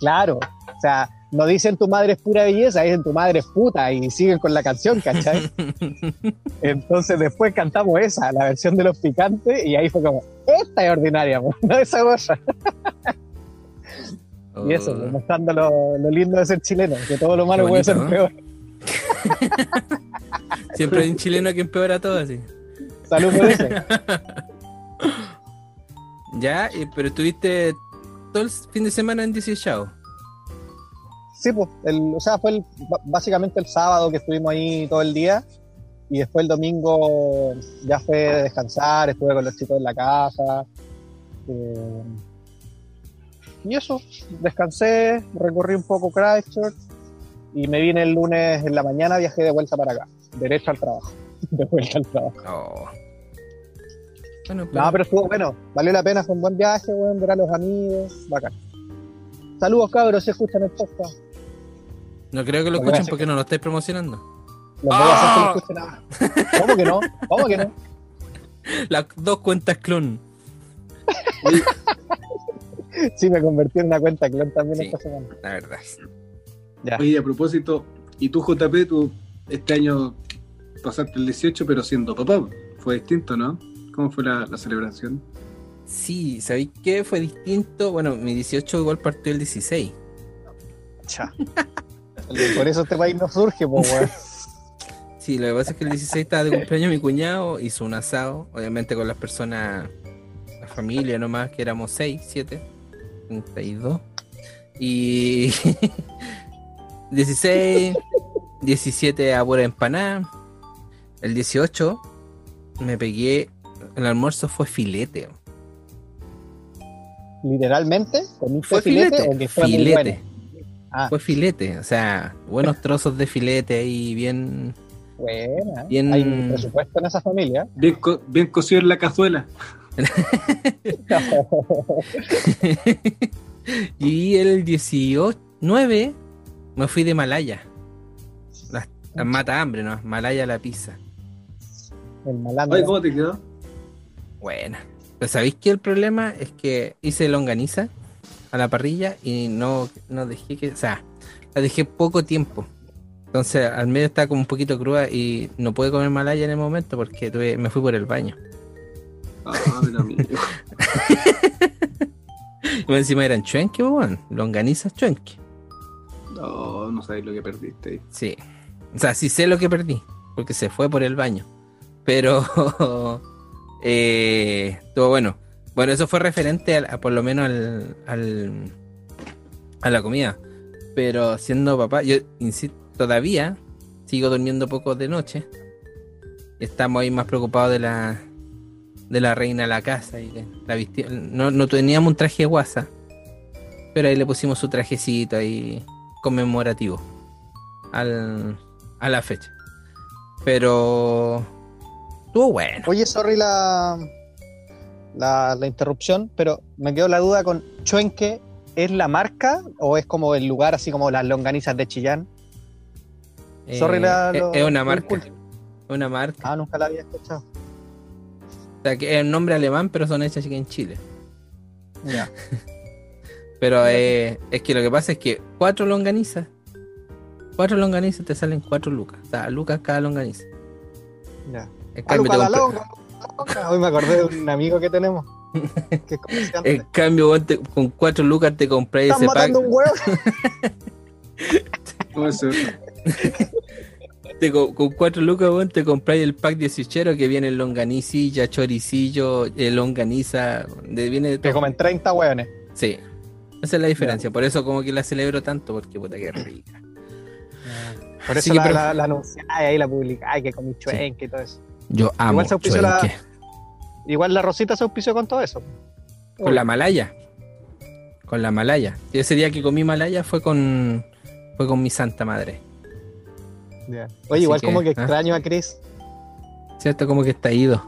[SPEAKER 3] Claro, o sea, no dicen tu madre es pura belleza, dicen tu madre es puta y siguen con la canción, ¿cachai? Entonces después cantamos esa, la versión de los picantes, y ahí fue como, esta es ordinaria, no esa otra. Y eso,
[SPEAKER 1] Oh.
[SPEAKER 3] mostrando lo, lo lindo de ser chileno, que todo lo malo puede ser peor.
[SPEAKER 1] Siempre hay un chileno que empeora todo así.
[SPEAKER 3] Salud por eso.
[SPEAKER 1] Ya, pero estuviste todo el fin de semana en DC Show.
[SPEAKER 3] Sí, pues, el, o sea, fue el- básicamente el sábado que estuvimos ahí todo el día, y después el domingo ya fue descansar, estuve con los chicos en la casa. eh, y eso, descansé, recorrí un poco Christchurch y me vine el lunes en la mañana, viajé de vuelta para acá, derecho al trabajo, de vuelta al trabajo.
[SPEAKER 1] Oh. Bueno, pero,
[SPEAKER 3] No, pero estuvo bueno, valió la pena, fue un buen viaje, weón, ver a los amigos, bacán. Saludos cabros, si escuchan el podcast.
[SPEAKER 1] no creo que lo
[SPEAKER 3] Lo
[SPEAKER 1] escuchen porque no lo estáis promocionando.
[SPEAKER 3] Los voy a hacer que
[SPEAKER 1] ¡Ah!
[SPEAKER 3] no escuchen nada. ¿Cómo que no? ¿Cómo que no?
[SPEAKER 1] Las dos cuentas clon.
[SPEAKER 3] Sí, me convertí en una cuenta clon también
[SPEAKER 1] Sí.
[SPEAKER 3] esta semana.
[SPEAKER 1] La verdad.
[SPEAKER 3] Ya.
[SPEAKER 2] Oye, a propósito, ¿y tú, JP, tú este año pasaste el 18, pero siendo papá? Fue distinto, ¿no? ¿Cómo fue la, la celebración?
[SPEAKER 1] Sí, ¿sabéis qué? Fue distinto. Bueno, mi 18 igual partió el 16.
[SPEAKER 3] Cha. Por eso este país no surge, pues, weón.
[SPEAKER 1] Sí, lo que pasa es que el 16 estaba de cumpleaños mi cuñado, hizo un asado, obviamente con las personas, la familia nomás, que éramos 6, 7, 32. Y 16, 17 a pura empanada. El 18 me pegué, el almuerzo fue filete.
[SPEAKER 3] Literalmente, comiste
[SPEAKER 1] Fue
[SPEAKER 3] filete,
[SPEAKER 1] filete,
[SPEAKER 3] o que fue muy
[SPEAKER 1] filete.
[SPEAKER 3] bueno. Ah,
[SPEAKER 1] Fue filete, o sea, buenos trozos de filete ahí, bien...
[SPEAKER 3] buena.
[SPEAKER 1] Bien-
[SPEAKER 3] Hay un presupuesto en esa familia.
[SPEAKER 2] Bien, co- bien cocido en la cazuela.
[SPEAKER 1] y el 18, 9, me fui de Malaya. Las, las mata hambre, ¿no? Malaya la pizza.
[SPEAKER 3] El.
[SPEAKER 2] Oye, ¿cómo te quedó?
[SPEAKER 1] Buena. Pero ¿sabéis que el problema es que hice longaniza a la parrilla y no, no dejé que. O sea, la dejé poco tiempo. Entonces al medio estaba como un poquito cruda y no pude comer malaya en el momento porque tuve- me fui por el baño.
[SPEAKER 2] Ah, mira, amigo.
[SPEAKER 1] Y más encima eran chuenque, weón. Longanizas chuenque.
[SPEAKER 2] No, no sabes lo que perdiste ahí.
[SPEAKER 1] Sí. O sea, sí sé lo que perdí, porque se fue por el baño. Pero eh, estuvo bueno. Bueno, eso fue referente al- a, por lo menos al, al- a la comida. Pero siendo papá, yo insisto, todavía sigo durmiendo poco de noche. Estamos ahí más preocupados de la de la reina de la casa y la visti- no, no teníamos un traje de guasa, pero ahí le pusimos su trajecito ahí conmemorativo al, a la fecha. Pero estuvo bueno.
[SPEAKER 3] Oye, sorry la, la, la interrupción, pero me quedó la duda con Chuenque, ¿es la marca o es como el lugar así como las longanizas de Chillán? sorry la-
[SPEAKER 1] Eh,
[SPEAKER 3] lo-
[SPEAKER 1] es una marca.
[SPEAKER 3] inculto.
[SPEAKER 1] Una marca.
[SPEAKER 3] Ah, nunca la había escuchado.
[SPEAKER 1] O sea, que es un nombre alemán, pero son hechas aquí en Chile.
[SPEAKER 3] Ya.
[SPEAKER 1] Pero eh, es que lo que pasa es que cuatro longanizas, cuatro longanizas te salen cuatro lucas. O sea, lucas cada longaniza.
[SPEAKER 3] ya.
[SPEAKER 1] En
[SPEAKER 3] Ah,
[SPEAKER 1] cambio,
[SPEAKER 3] la longa. Hoy me acordé de un amigo que tenemos. Que es.
[SPEAKER 1] En cambio, weón, te- con cuatro lucas te
[SPEAKER 3] Están
[SPEAKER 1] ese pack.
[SPEAKER 3] matando un huevo.
[SPEAKER 2] ¿Cómo se
[SPEAKER 1] te co- con cuatro lucas, weón, te compráis el pack 18 que viene longanicilla, choricillo, eh, longaniza. De, viene de todo.
[SPEAKER 3] comen 30 hueones.
[SPEAKER 1] Sí. Esa es la diferencia. Por eso como que la celebro tanto, porque puta que rica.
[SPEAKER 3] Por
[SPEAKER 1] Así
[SPEAKER 3] eso
[SPEAKER 1] que
[SPEAKER 3] la,
[SPEAKER 1] pero-
[SPEAKER 3] la, la anunciáis ahí, la publicáis, que comí chuenque y todo eso.
[SPEAKER 1] Yo amo
[SPEAKER 3] Igual se auspició la-. Igual la Rosita se auspició con todo eso.
[SPEAKER 1] Con la malaya. Con la malaya. Y ese día que comí malaya fue con fue con mi santa madre.
[SPEAKER 3] Ya.
[SPEAKER 1] Así
[SPEAKER 3] Oye, igual
[SPEAKER 1] que,
[SPEAKER 3] como que
[SPEAKER 1] ¿ah?
[SPEAKER 3] extraño a Chris.
[SPEAKER 1] ¿Cierto? Como que está ido.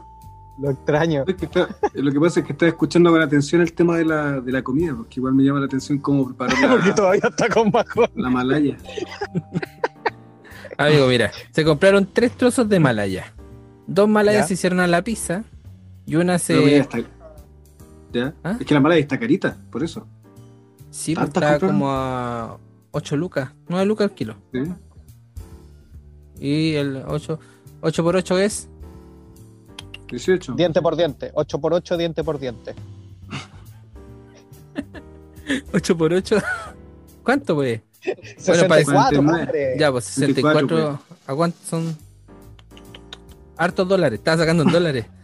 [SPEAKER 3] Lo extraño.
[SPEAKER 2] Es que está- lo que pasa es que estaba escuchando con atención el tema de la, de la comida, porque igual me llama la atención cómo preparó
[SPEAKER 3] Porque
[SPEAKER 2] la,
[SPEAKER 3] todavía está con bajón.
[SPEAKER 2] la malaya.
[SPEAKER 1] Amigo, mira, se compraron tres trozos de malaya. Dos malayas
[SPEAKER 3] Ya.
[SPEAKER 1] se hicieron a la pizza y una
[SPEAKER 2] La malaya
[SPEAKER 1] se.
[SPEAKER 2] está- ¿Ya?
[SPEAKER 1] ¿Ah?
[SPEAKER 2] Es que la malaya está carita, por eso.
[SPEAKER 1] Sí, pues
[SPEAKER 2] ¿Tantas
[SPEAKER 1] estaba
[SPEAKER 2] compraron?
[SPEAKER 1] como a 8 lucas, 9 lucas el kilo.
[SPEAKER 2] ¿sí?
[SPEAKER 1] Y el 8, 8 por 8 es
[SPEAKER 2] 18.
[SPEAKER 3] Diente por diente. 8 por 8, diente por diente.
[SPEAKER 1] 8 por 8. ¿Cuánto, pues?
[SPEAKER 3] 64,
[SPEAKER 2] 49.
[SPEAKER 3] hombre.
[SPEAKER 1] Ya, pues 64.
[SPEAKER 2] 24,
[SPEAKER 1] ¿A cuánto son? Hartos dólares. Estaba sacando en dólares.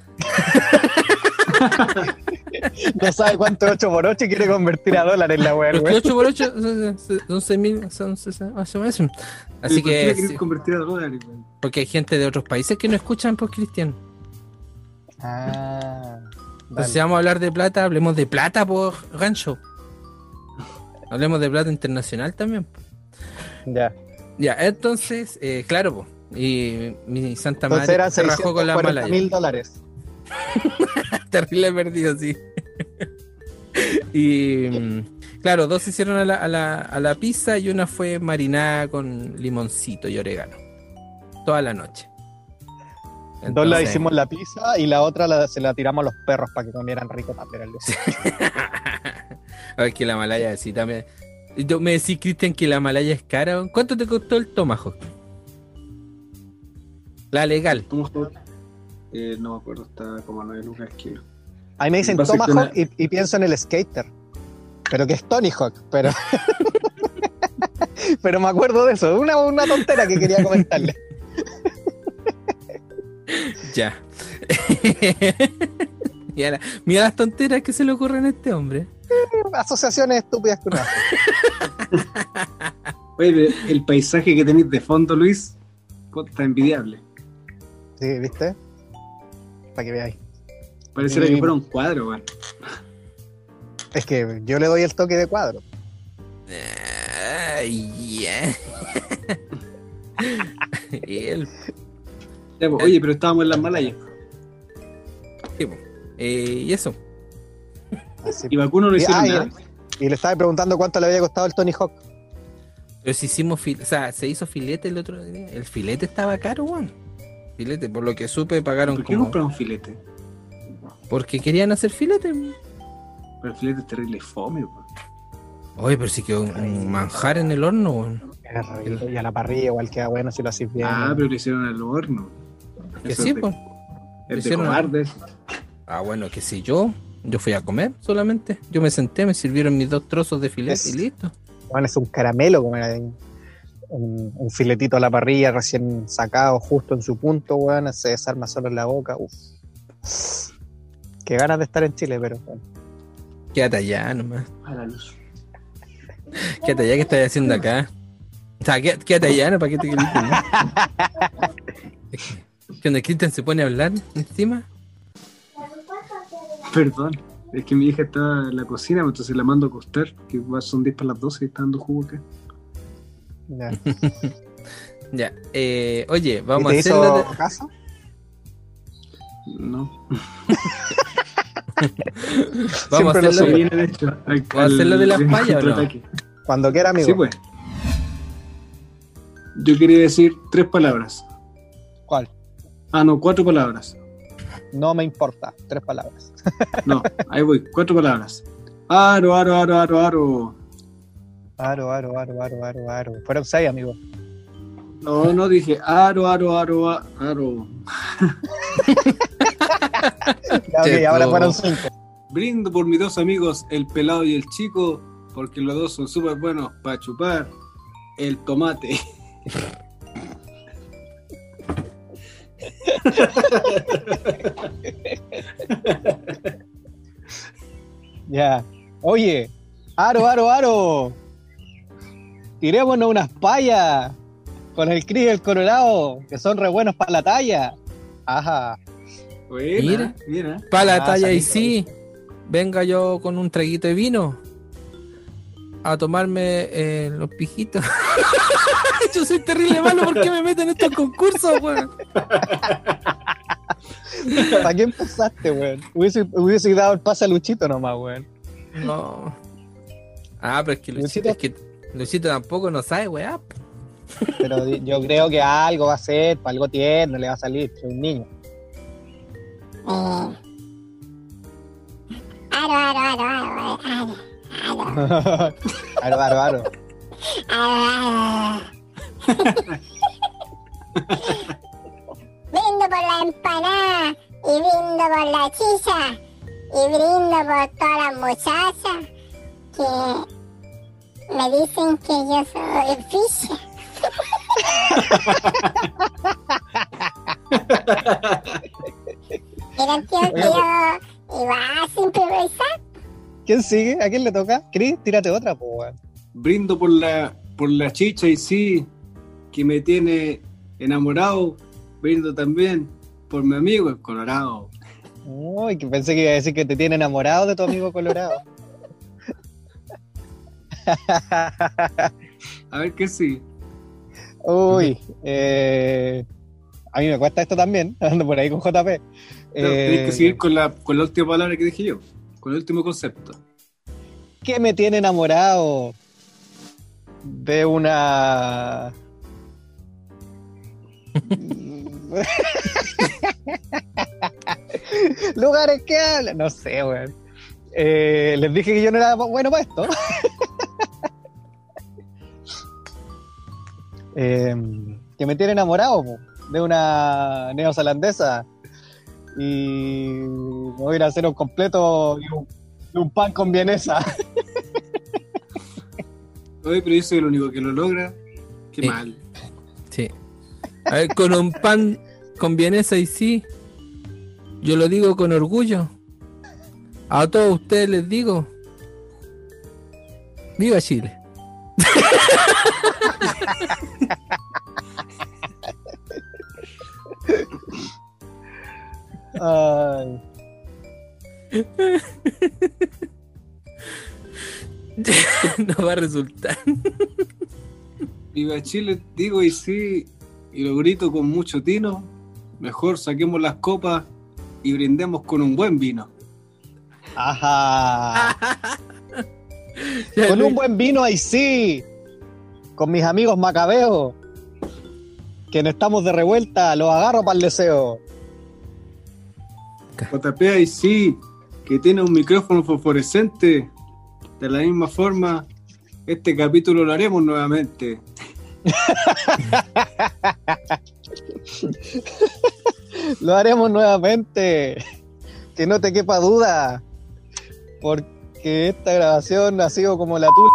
[SPEAKER 3] No sabe cuánto es 8 por 8 y quiere convertir a dólares la güey.
[SPEAKER 1] 8 por 8 son, son 6 mil. Son- son- son- Así
[SPEAKER 2] ¿Y por qué
[SPEAKER 1] que.
[SPEAKER 2] la querés
[SPEAKER 1] sí,
[SPEAKER 2] convertir a dólares, weón?
[SPEAKER 1] porque hay gente de otros países que no escuchan por Cristian.
[SPEAKER 3] Ah.
[SPEAKER 1] Entonces, si vamos a hablar de plata, hablemos de plata por gancho. Hablemos de plata internacional también.
[SPEAKER 3] Ya.
[SPEAKER 1] Ya, entonces, eh, claro, po, y mi santa
[SPEAKER 3] Entonces
[SPEAKER 1] madre se rajó con la
[SPEAKER 3] 640
[SPEAKER 1] malaya.
[SPEAKER 3] mil dólares.
[SPEAKER 1] Terrible perdido, sí. y claro, dos se hicieron a la, a, la, a la pizza y una fue marinada con limoncito y orégano. Toda la noche.
[SPEAKER 3] Dos la hicimos la pizza y la otra la- se la tiramos a los perros para que comieran rico también. al día.
[SPEAKER 1] a ver que la malaya sí también. Me decís, Cristian, que la malaya es cara. ¿Cuánto te costó el tomahawk? La legal.
[SPEAKER 2] Eh, no me acuerdo, está como a 9 lucas el kilo.
[SPEAKER 3] A mí me dicen Tomahawk y, y pienso en el skater. Pero que es Tony Hawk, pero. pero me acuerdo de eso, una, una tontera que quería comentarle.
[SPEAKER 1] Ya. Ahora, mira las tonteras que se le ocurren a este hombre.
[SPEAKER 3] Asociaciones estúpidas hace.
[SPEAKER 2] Oye, el paisaje que tenéis de fondo, Luis, está envidiable.
[SPEAKER 3] Sí, ¿viste? Para que veáis.
[SPEAKER 2] Pareciera que fuera un cuadro, weón.
[SPEAKER 3] Es que yo le doy el toque de cuadro.
[SPEAKER 1] Ay, ya. Y él,
[SPEAKER 2] Ya, pues, oye, pero estábamos en las Malayas.
[SPEAKER 1] sí, po. Eh, y eso.
[SPEAKER 3] Así.
[SPEAKER 2] Y vacuno no hicieron
[SPEAKER 3] ah,
[SPEAKER 2] nada.
[SPEAKER 3] y le estaba preguntando cuánto le había costado el Tony Hawk.
[SPEAKER 1] Pero si hicimos, fil- o sea, se hizo filete el otro día. El filete estaba caro, weón. Filete, por lo que supe, pagaron
[SPEAKER 2] ¿Por qué
[SPEAKER 1] como...
[SPEAKER 2] compraron filete?
[SPEAKER 1] Porque querían hacer filete.
[SPEAKER 2] Pero el filete es terrible fome, weón.
[SPEAKER 1] Oye, pero sí quedó un, un manjar en el horno, weón.
[SPEAKER 3] Y a la parrilla igual queda bueno si lo haces bien.
[SPEAKER 2] Ah, pero lo hicieron al horno.
[SPEAKER 1] Que
[SPEAKER 2] Eso
[SPEAKER 1] sí, pues.
[SPEAKER 2] es de
[SPEAKER 1] hicieron-
[SPEAKER 2] cobardes.
[SPEAKER 1] Ah, bueno, que si yo, yo fui a comer solamente. Yo me senté, me sirvieron mis dos trozos de filete
[SPEAKER 3] Es-
[SPEAKER 1] y listo.
[SPEAKER 3] Bueno, es un caramelo, como era un- un filetito a la parrilla recién sacado justo en su punto, weón, se desarma solo en la boca. Uf. Qué ganas de estar en Chile, pero bueno.
[SPEAKER 1] Quédate allá nomás.
[SPEAKER 2] A la luz.
[SPEAKER 1] Quédate allá, ¿qué estás haciendo acá? O sea, qué- quédate allá, ¿no? ¿Para qué te? Es que Cuando Cristian se pone a hablar encima,
[SPEAKER 2] Perdón. Es que mi hija está en la cocina, entonces la mando a acostar, que son 10 para las 12 y está dando jugo acá.
[SPEAKER 3] Ya.
[SPEAKER 1] ya. Eh, oye,
[SPEAKER 3] ¿Y
[SPEAKER 1] vamos a
[SPEAKER 3] te
[SPEAKER 1] hacerlo
[SPEAKER 3] hizo
[SPEAKER 1] de...
[SPEAKER 3] caso?
[SPEAKER 2] No.
[SPEAKER 1] Vamos a
[SPEAKER 3] Siempre lo
[SPEAKER 1] hacerlo
[SPEAKER 2] viene, de hecho, al-
[SPEAKER 1] ¿Vamos a hacerlo de las o no?
[SPEAKER 3] Cuando quiera, amigo.
[SPEAKER 2] Sí, pues. Yo quería decir tres palabras.
[SPEAKER 3] ¿Cuál?
[SPEAKER 2] Ah, no, cuatro palabras.
[SPEAKER 3] No me importa. Tres palabras.
[SPEAKER 2] No, ahí voy, cuatro palabras. Aro, aro, aro, aro, aro.
[SPEAKER 3] Aro, aro, aro, aro, aro, aro. Fueron seis, amigo.
[SPEAKER 2] No, no dije aro, aro, aro, a- aro.
[SPEAKER 3] Ya, ahora fueron cinco.
[SPEAKER 2] Brindo por mis dos amigos, el pelado y el chico, porque los dos son súper buenos para chupar el tomate.
[SPEAKER 3] Ya. Oye, aro, aro, aro. Tirémonos unas payas con el Cris y el Colorado, que son re buenos para la talla. Ajá.
[SPEAKER 2] Buena,
[SPEAKER 1] Mira.
[SPEAKER 2] mira.
[SPEAKER 1] Para la
[SPEAKER 3] Ah,
[SPEAKER 1] talla y sí, venga yo con un traguito de vino a tomarme eh, los pijitos. yo soy terrible malo, ¿por qué me meten en estos concursos, weón?
[SPEAKER 3] ¿Para qué empezaste, weón? Hubiese, hubiese dado el pase a Luchito nomás, weón.
[SPEAKER 1] No. Ah, pero es que Luchito,
[SPEAKER 3] Luchito-
[SPEAKER 1] es que Luchito tampoco no sabe, weá.
[SPEAKER 3] Pero yo creo que algo va a ser, para algo tierno le va a salir, es un niño.
[SPEAKER 4] Eh. Aro, aro, aro, aro, aro, aro,
[SPEAKER 3] Aro, aro, aro.
[SPEAKER 4] aro. Brindo por la empanada y brindo por la chicha y brindo por todas las muchachas que me dicen que yo soy ficha. Era tío yo iba sin improvisar.
[SPEAKER 3] ¿Quién sigue? ¿A quién le toca? Cris, tírate otra, pues, weón.
[SPEAKER 2] Brindo por la, por la chicha y sí, que me tiene enamorado. Brindo también por mi amigo el Colorado.
[SPEAKER 3] Uy, que pensé que iba a decir que te tiene enamorado de tu amigo Colorado.
[SPEAKER 2] A ver qué sí.
[SPEAKER 3] Uy, eh, a mí me cuesta esto también, ando por ahí con JP.
[SPEAKER 2] Claro,
[SPEAKER 3] Eh,
[SPEAKER 2] Tienes que seguir con la, con la última palabra que dije yo, con el último concepto.
[SPEAKER 3] ¿Qué me tiene enamorado de una... Lugares que hablan, no sé, weón. Eh, les dije que yo no era bueno para esto. Eh, que me tiene enamorado po, de una neozelandesa y me voy a ir a hacer un completo y un, y un pan con vienesa.
[SPEAKER 2] Oye, pero yo soy el único que lo logra. Qué
[SPEAKER 1] Sí.
[SPEAKER 2] mal.
[SPEAKER 1] Sí. A ver, con un pan con vienesa y sí. Yo lo digo con orgullo. A todos ustedes les digo. Viva Chile.
[SPEAKER 3] Ay,
[SPEAKER 1] no va a resultar.
[SPEAKER 2] Viva Chile, digo y sí, y lo grito con mucho tino. Mejor saquemos las copas y brindemos con un buen vino.
[SPEAKER 3] ajá. Con un buen vino ahí sí. Con mis amigos macabeos. Que no estamos de revuelta, los agarro para el deseo.
[SPEAKER 2] JP y sí, que tiene un micrófono fosforescente. De la misma forma, este capítulo lo haremos nuevamente.
[SPEAKER 3] Lo haremos nuevamente. Que no te quepa duda. Porque esta grabación ha sido como la tuya.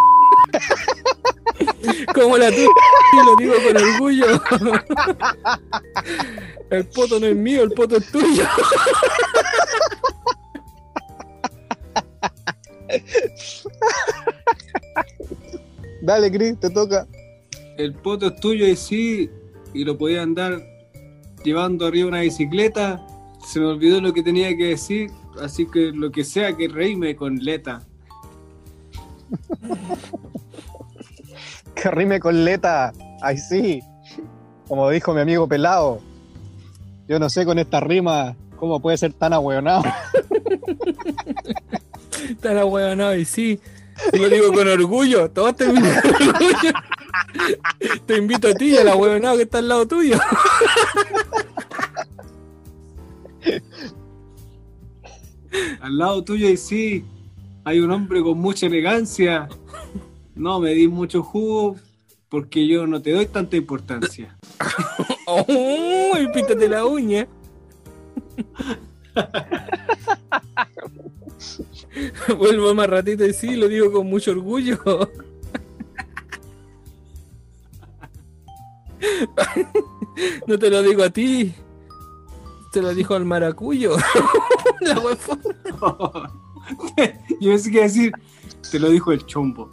[SPEAKER 1] Como la tuya, lo digo con orgullo. El poto no es mío, el poto es tuyo.
[SPEAKER 3] Dale, Chris, te toca.
[SPEAKER 2] El poto es tuyo y sí, y lo podía andar llevando arriba una bicicleta. Se me olvidó lo que tenía que decir, así que lo que sea que reíme con leta.
[SPEAKER 3] Que rime con leta. Ay, sí. Como dijo mi amigo Pelado. Yo no sé con esta rima cómo puede ser tan ahueonado.
[SPEAKER 1] Está la huevonada y sí. Lo digo con orgullo. Todos te con orgullo. Te invito a ti y a la huevonada que está al lado tuyo.
[SPEAKER 2] Al lado tuyo y sí, hay un hombre con mucha elegancia. No me di mucho jugo porque yo no te doy tanta importancia.
[SPEAKER 1] ¡Uy! Píntate la uña. Vuelvo más ratito y sí, lo digo con mucho orgullo. No te lo digo a ti. Te lo dijo al maracuyo. La
[SPEAKER 2] Yo pensé que decir, te lo dijo el chombo.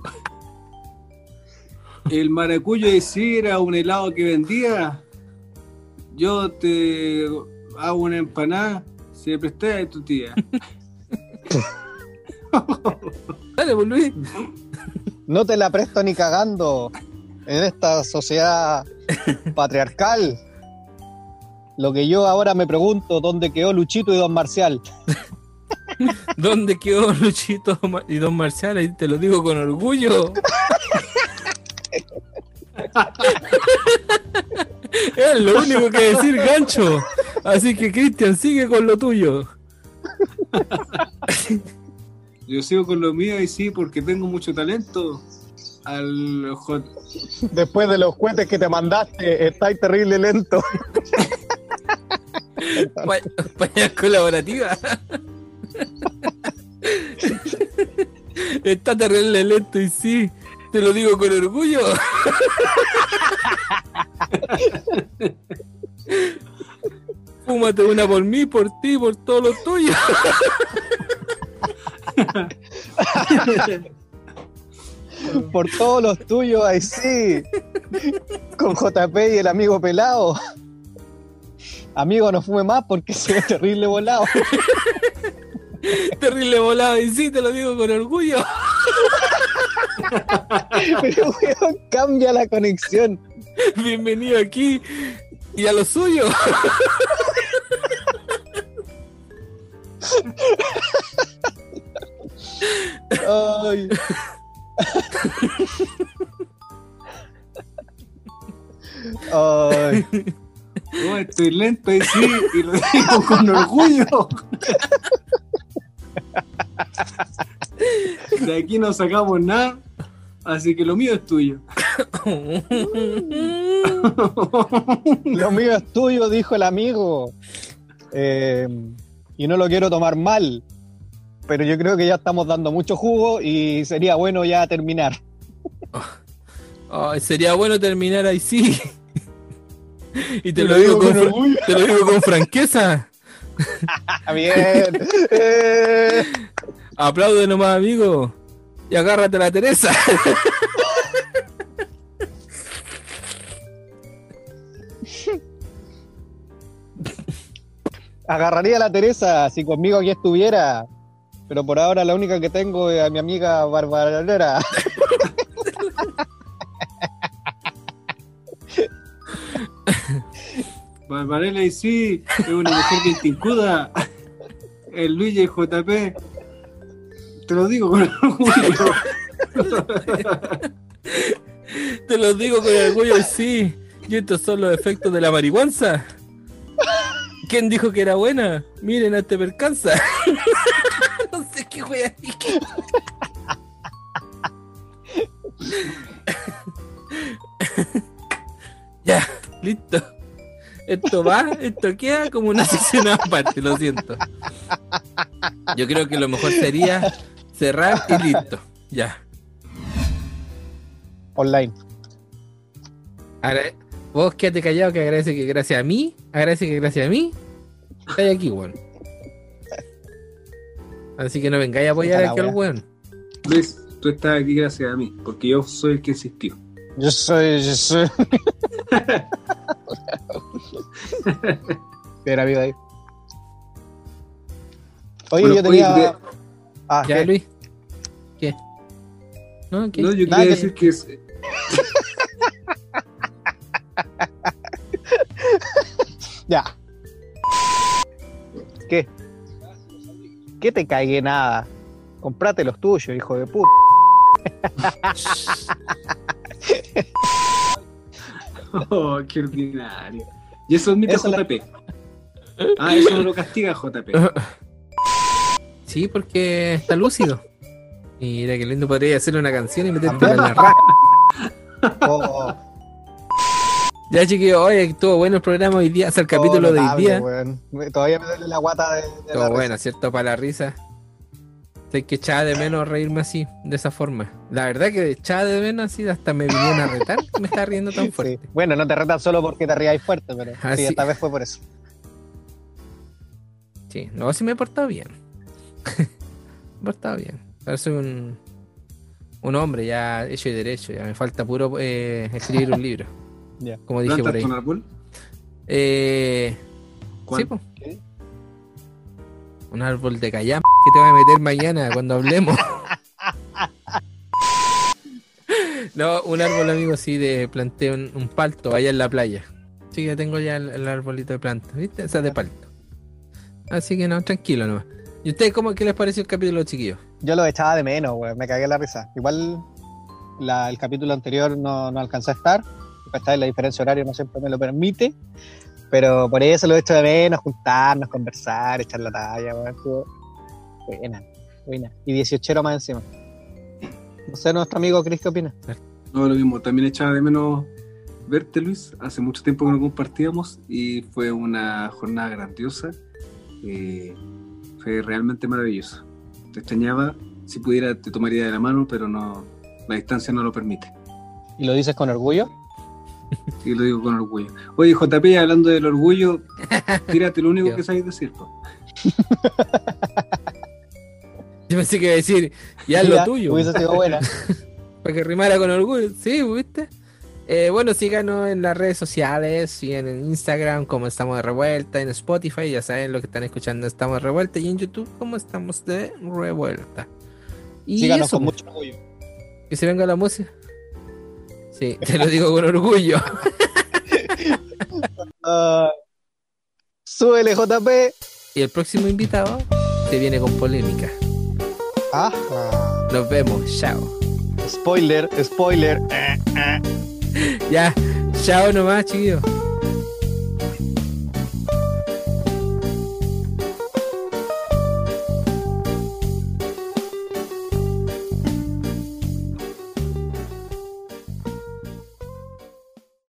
[SPEAKER 2] El maracuyo de sí era un helado que vendía. Yo te hago una empanada, se le presté a tu tía.
[SPEAKER 1] Dale, pues Luis.
[SPEAKER 3] No te la presto ni cagando en esta sociedad patriarcal. Lo que yo ahora me pregunto, ¿dónde quedó Luchito y Don Marcial?
[SPEAKER 1] ¿Dónde quedó Luchito y Don Marcial? Ahí te lo digo con orgullo. Es lo único que decir, gancho. Así que, Cristian, sigue con lo tuyo.
[SPEAKER 2] Yo sigo con lo mío y sí, porque tengo mucho talento. Al
[SPEAKER 3] Después de los cohetes que te mandaste, estáis terrible lento.
[SPEAKER 1] Pa- Pañal colaborativa. Está terrible lento y sí, te lo digo con orgullo. Fúmate una por mí, por ti, por todos los tuyos.
[SPEAKER 3] Por todos los tuyos, ahí sí. Con JP y el amigo pelado. Amigo, no fume más porque se ve terrible volado.
[SPEAKER 1] Terrible volado y sí, te lo digo con orgullo.
[SPEAKER 3] Pero, weón, cambia la conexión.
[SPEAKER 1] Bienvenido aquí y a lo suyo.
[SPEAKER 3] Ay. Ay.
[SPEAKER 2] Oh, estoy lento y sí, y lo digo con orgullo. De aquí no sacamos nada, así que lo mío es tuyo.
[SPEAKER 3] Lo mío es tuyo, dijo el amigo. Eh, y no lo quiero tomar mal. Pero yo creo que ya estamos dando mucho jugo y sería bueno ya terminar.
[SPEAKER 1] Sería bueno terminar ahí sí. Y te,
[SPEAKER 3] Te
[SPEAKER 1] lo,
[SPEAKER 3] lo
[SPEAKER 1] digo
[SPEAKER 3] digo
[SPEAKER 1] con, te lo digo con franqueza.
[SPEAKER 3] Ah, bien. Eh,
[SPEAKER 1] Aplaude nomás, amigo. Y agárrate a la Teresa.
[SPEAKER 3] agarraría a la Teresa si conmigo aquí estuviera. Pero por ahora la única que tengo es a mi amiga Barbarera.
[SPEAKER 2] Barbarella y sí, es una mujer bien tincuda. El Luis y el JP. Te lo digo con orgullo.
[SPEAKER 1] Te lo digo con orgullo y sí. Y estos son los efectos de la marihuanza. ¿Quién dijo que era buena? Miren a este percanza. no sé qué dije. ya, listo. Esto va, esto queda como una sección aparte, lo siento. Yo creo que lo mejor sería cerrar y listo. Ya.
[SPEAKER 3] Online.
[SPEAKER 1] Agra- vos quédate callado que agradece que gracias a mí, agradece que gracias a mí, estáis aquí, weón. Así que no vengáis a apoyar aquí al weón.
[SPEAKER 2] Luis, tú estás aquí gracias a mí, porque yo soy el que insistió.
[SPEAKER 3] Yo soy, yo soy. Era amigo ahí. Oye,
[SPEAKER 2] Bueno,
[SPEAKER 3] yo tenía.
[SPEAKER 2] oye,
[SPEAKER 3] Ah,
[SPEAKER 1] ¿Ya,
[SPEAKER 3] ¿qué?
[SPEAKER 1] Luis? ¿Qué? ¿No? ¿Qué?
[SPEAKER 2] No, yo quería
[SPEAKER 3] que-
[SPEAKER 2] decir que es-
[SPEAKER 3] Ya. ¿Qué? ¿Qué te cague nada? Comprate los tuyos, hijo de puta.
[SPEAKER 2] Oh, qué ordinario. Y eso admite
[SPEAKER 3] Eso la-
[SPEAKER 2] JP. Ah, eso no lo castiga JP.
[SPEAKER 1] Sí, porque está lúcido. Mira, qué lindo podría hacerle una canción y meterte en la raja.
[SPEAKER 3] Oh,
[SPEAKER 1] Ya, chiquillos, oye, estuvo bueno el programa hoy día, hasta el capítulo
[SPEAKER 3] oh,
[SPEAKER 1] de hoy día.
[SPEAKER 3] weón. Todavía me duele la guata de, de risa.
[SPEAKER 1] bueno, ¿cierto? Para la risa. Sé que echaba de menos reírme así, de esa forma. La verdad que echaba de menos así, hasta me vinieron a retar me estaba riendo tan
[SPEAKER 3] Sí.
[SPEAKER 1] fuerte.
[SPEAKER 3] Bueno, no te retan solo porque te rías fuerte, pero
[SPEAKER 1] Ah,
[SPEAKER 3] sí,
[SPEAKER 1] sí.
[SPEAKER 3] esta vez fue por eso.
[SPEAKER 1] Sí, no, sí me he portado bien. he portado bien. Ahora soy un, un hombre ya hecho y derecho. Ya me falta puro eh, escribir un libro.
[SPEAKER 3] Ya.
[SPEAKER 1] Como dije por
[SPEAKER 2] ¿Plantas
[SPEAKER 1] ahí.
[SPEAKER 2] un árbol?
[SPEAKER 1] Eh,
[SPEAKER 2] ¿Cuál?
[SPEAKER 1] sí, po.
[SPEAKER 3] ¿Qué?
[SPEAKER 1] Un árbol de callam que te voy a meter mañana cuando hablemos. No, un árbol, amigo, sí, de planté un, un palto allá en la playa. Sí, que tengo ya el, el arbolito de planta, ¿viste? Esa de palto. Así que no, tranquilo nomás. ¿Y ustedes cómo qué les pareció el capítulo, chiquillos?
[SPEAKER 3] Yo lo echaba de menos, güey. Me cagué la risa. Igual la- el capítulo anterior no, no alcancé a estar. ¿cachai? La diferencia horaria no siempre me lo permite. Pero por eso lo echo de menos, juntarnos, conversar, echar la talla, güey. Buena, buena. Y 18 más encima. No sé, nuestro amigo Chris, ¿qué opina?
[SPEAKER 2] No, lo mismo. También echaba de menos verte, Luis. Hace mucho tiempo que no compartíamos y fue una jornada grandiosa. Eh, fue realmente maravilloso. Te extrañaba. Si pudiera, te tomaría de la mano, pero no, la distancia no lo permite.
[SPEAKER 3] ¿Y lo dices con orgullo?
[SPEAKER 2] Y lo digo con orgullo. Oye, JP, hablando del orgullo, tírate lo único que sabéis decir. po.
[SPEAKER 1] Yo pensé que iba a decir, ya es lo tuyo.
[SPEAKER 3] Hubiese sido buena.
[SPEAKER 1] Para que rimara con orgullo. Sí, ¿viste? Eh, bueno, síganos en las redes sociales y en Instagram como Estamos de Revuelta, en Spotify, ya saben lo que están escuchando Estamos de Revuelta y en YouTube como Estamos de Revuelta. Y
[SPEAKER 3] Síganos
[SPEAKER 1] eso,
[SPEAKER 3] con
[SPEAKER 1] pues,
[SPEAKER 3] mucho orgullo.
[SPEAKER 1] que se venga la música. Sí, te lo digo con orgullo.
[SPEAKER 3] Ah, súbele, JP.
[SPEAKER 1] Y el próximo invitado te viene con polémica.
[SPEAKER 3] Ajá.
[SPEAKER 1] Nos vemos, chao.
[SPEAKER 3] Spoiler, spoiler. Eh, eh.
[SPEAKER 1] Ya, chao nomás, chiquillos.